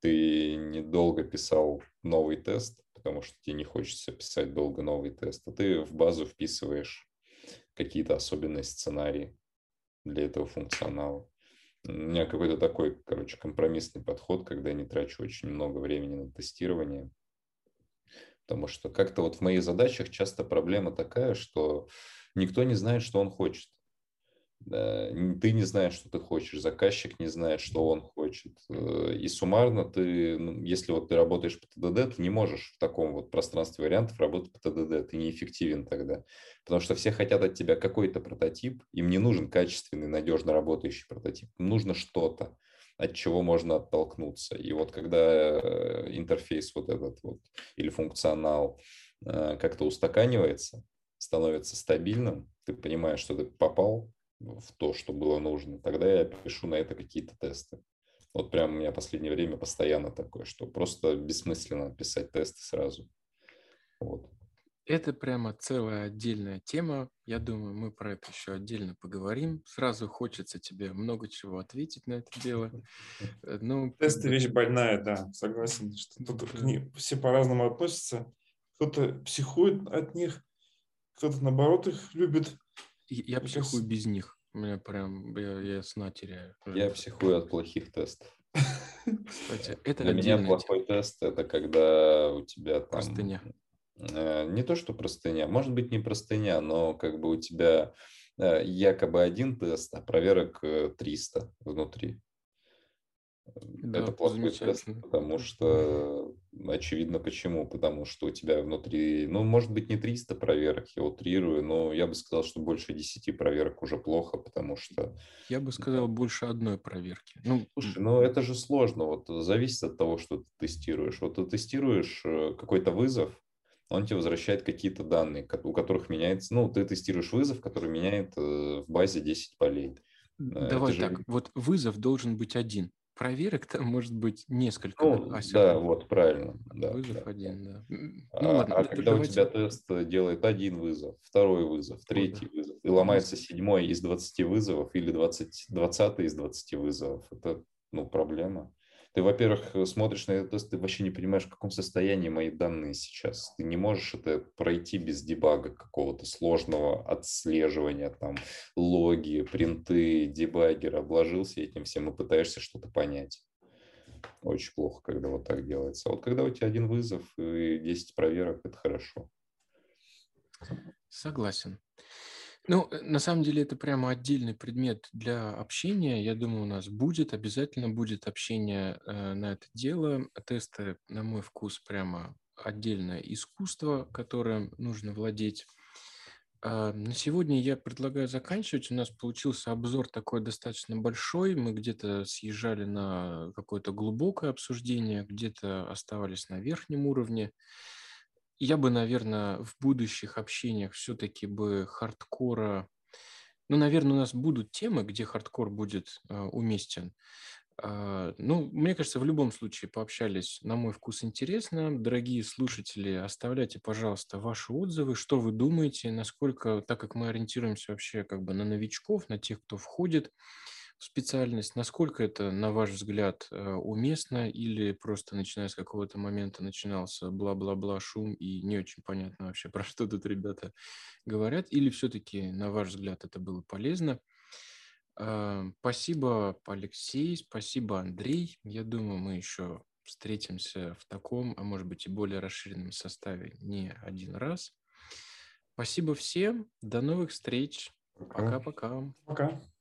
ты недолго писал новый тест, потому что тебе не хочется писать долго новый тест, а ты в базу вписываешь какие-то особенные сценарии для этого функционала. У меня какой-то такой, короче, компромиссный подход, когда я не трачу очень много времени на тестирование. Потому что как-то вот в моих задачах часто проблема такая, что никто не знает, что он хочет. Ты не знаешь, что ты хочешь, заказчик не знает, что он хочет. Э, и суммарно ты, ну, если вот ты работаешь по ТДД, ты не можешь в таком вот пространстве вариантов работать по ТДД, ты неэффективен тогда. Потому что все хотят от тебя какой-то прототип, им не нужен качественный, надежно работающий прототип, им нужно что-то от чего можно оттолкнуться. И вот когда э, интерфейс вот этот вот или функционал э, как-то устаканивается, становится стабильным, ты понимаешь, что ты попал в то, что было нужно, тогда я пишу на это какие-то тесты. Вот прям у меня в последнее время постоянно такое, что просто бессмысленно писать тесты сразу. Вот. Это прямо целая отдельная тема. Я думаю, мы про это еще отдельно поговорим. Сразу хочется тебе много чего ответить на это дело. Э, ну, Тесты вещь больная, да, согласен. Что тут к ним все по-разному относятся. Кто-то психует от них, кто-то наоборот их любит. Я психую без них. У меня прям, я, я сна теряю. Я психую от плохих тестов. Кстати, это Для меня плохой тема. тест – это когда у тебя там… Простыня. Э, не то, что простыня, может быть, не простыня, но как бы у тебя э, якобы один тест, а проверок 300 э, внутри. Да, это плохой тест, потому что очевидно почему. Потому что у тебя внутри, ну, может быть, не 300 проверок, я утрирую, но я бы сказал, что больше 10 проверок уже плохо, потому что... Я бы сказал, больше одной проверки. Ну, Слушай, ну это же сложно, вот зависит от того, что ты тестируешь. Вот ты тестируешь какой-то вызов, он тебе возвращает какие-то данные, у которых меняется, ну, ты тестируешь вызов, который меняет э, в базе 10 полей. Э, Давай так, вот вызов должен быть один. Проверок там может быть несколько. Ну, да, вот, правильно. Да, вызов да, один, да. Ну, а, ладно, а когда давайте... у тебя тест делает один вызов, второй вызов, третий О, вызов, и ломается седьмой из 20 вызовов или 20, 20 из 20 вызовов, это, ну, проблема. Ты, во-первых, э, смотришь на этот тест, ты вообще не понимаешь, в каком состоянии мои данные сейчас. Ты не можешь это пройти без дебага какого-то сложного отслеживания, там, логи, принты, дебаггер, обложился этим всем и пытаешься что-то понять. Очень плохо, когда вот так делается. А вот когда у тебя один вызов и 10 проверок, это хорошо. Согласен. Ну, э, на самом деле это прямо отдельный предмет для общения. Я думаю, у нас будет, обязательно будет общение э, на это дело. Тесты, на мой вкус, прямо отдельное искусство, которым нужно владеть. А, на сегодня я предлагаю заканчивать. У нас получился обзор такой достаточно большой. Мы где-то съезжали на какое-то глубокое обсуждение, где-то оставались на верхнем уровне я бы, наверное, в будущих общениях все-таки бы хардкора... Ну, наверное, у нас будут темы, где хардкор будет э, уместен. Э, ну, мне кажется, в любом случае пообщались, на мой вкус, интересно. Дорогие слушатели, оставляйте, пожалуйста, ваши отзывы, что вы думаете, насколько, так как мы ориентируемся вообще как бы на новичков, на тех, кто входит, специальность, насколько это, на ваш взгляд, э, уместно или просто начиная с какого-то момента начинался бла-бла-бла шум и не очень понятно вообще, [laughs] про что тут ребята говорят, или все-таки, на ваш взгляд, это было полезно. А, спасибо, Алексей, спасибо, Андрей. Я думаю, мы еще встретимся в таком, а может быть и более расширенном составе не один раз. Спасибо всем, до новых встреч. Пока-пока. Пока. -пока. Пока.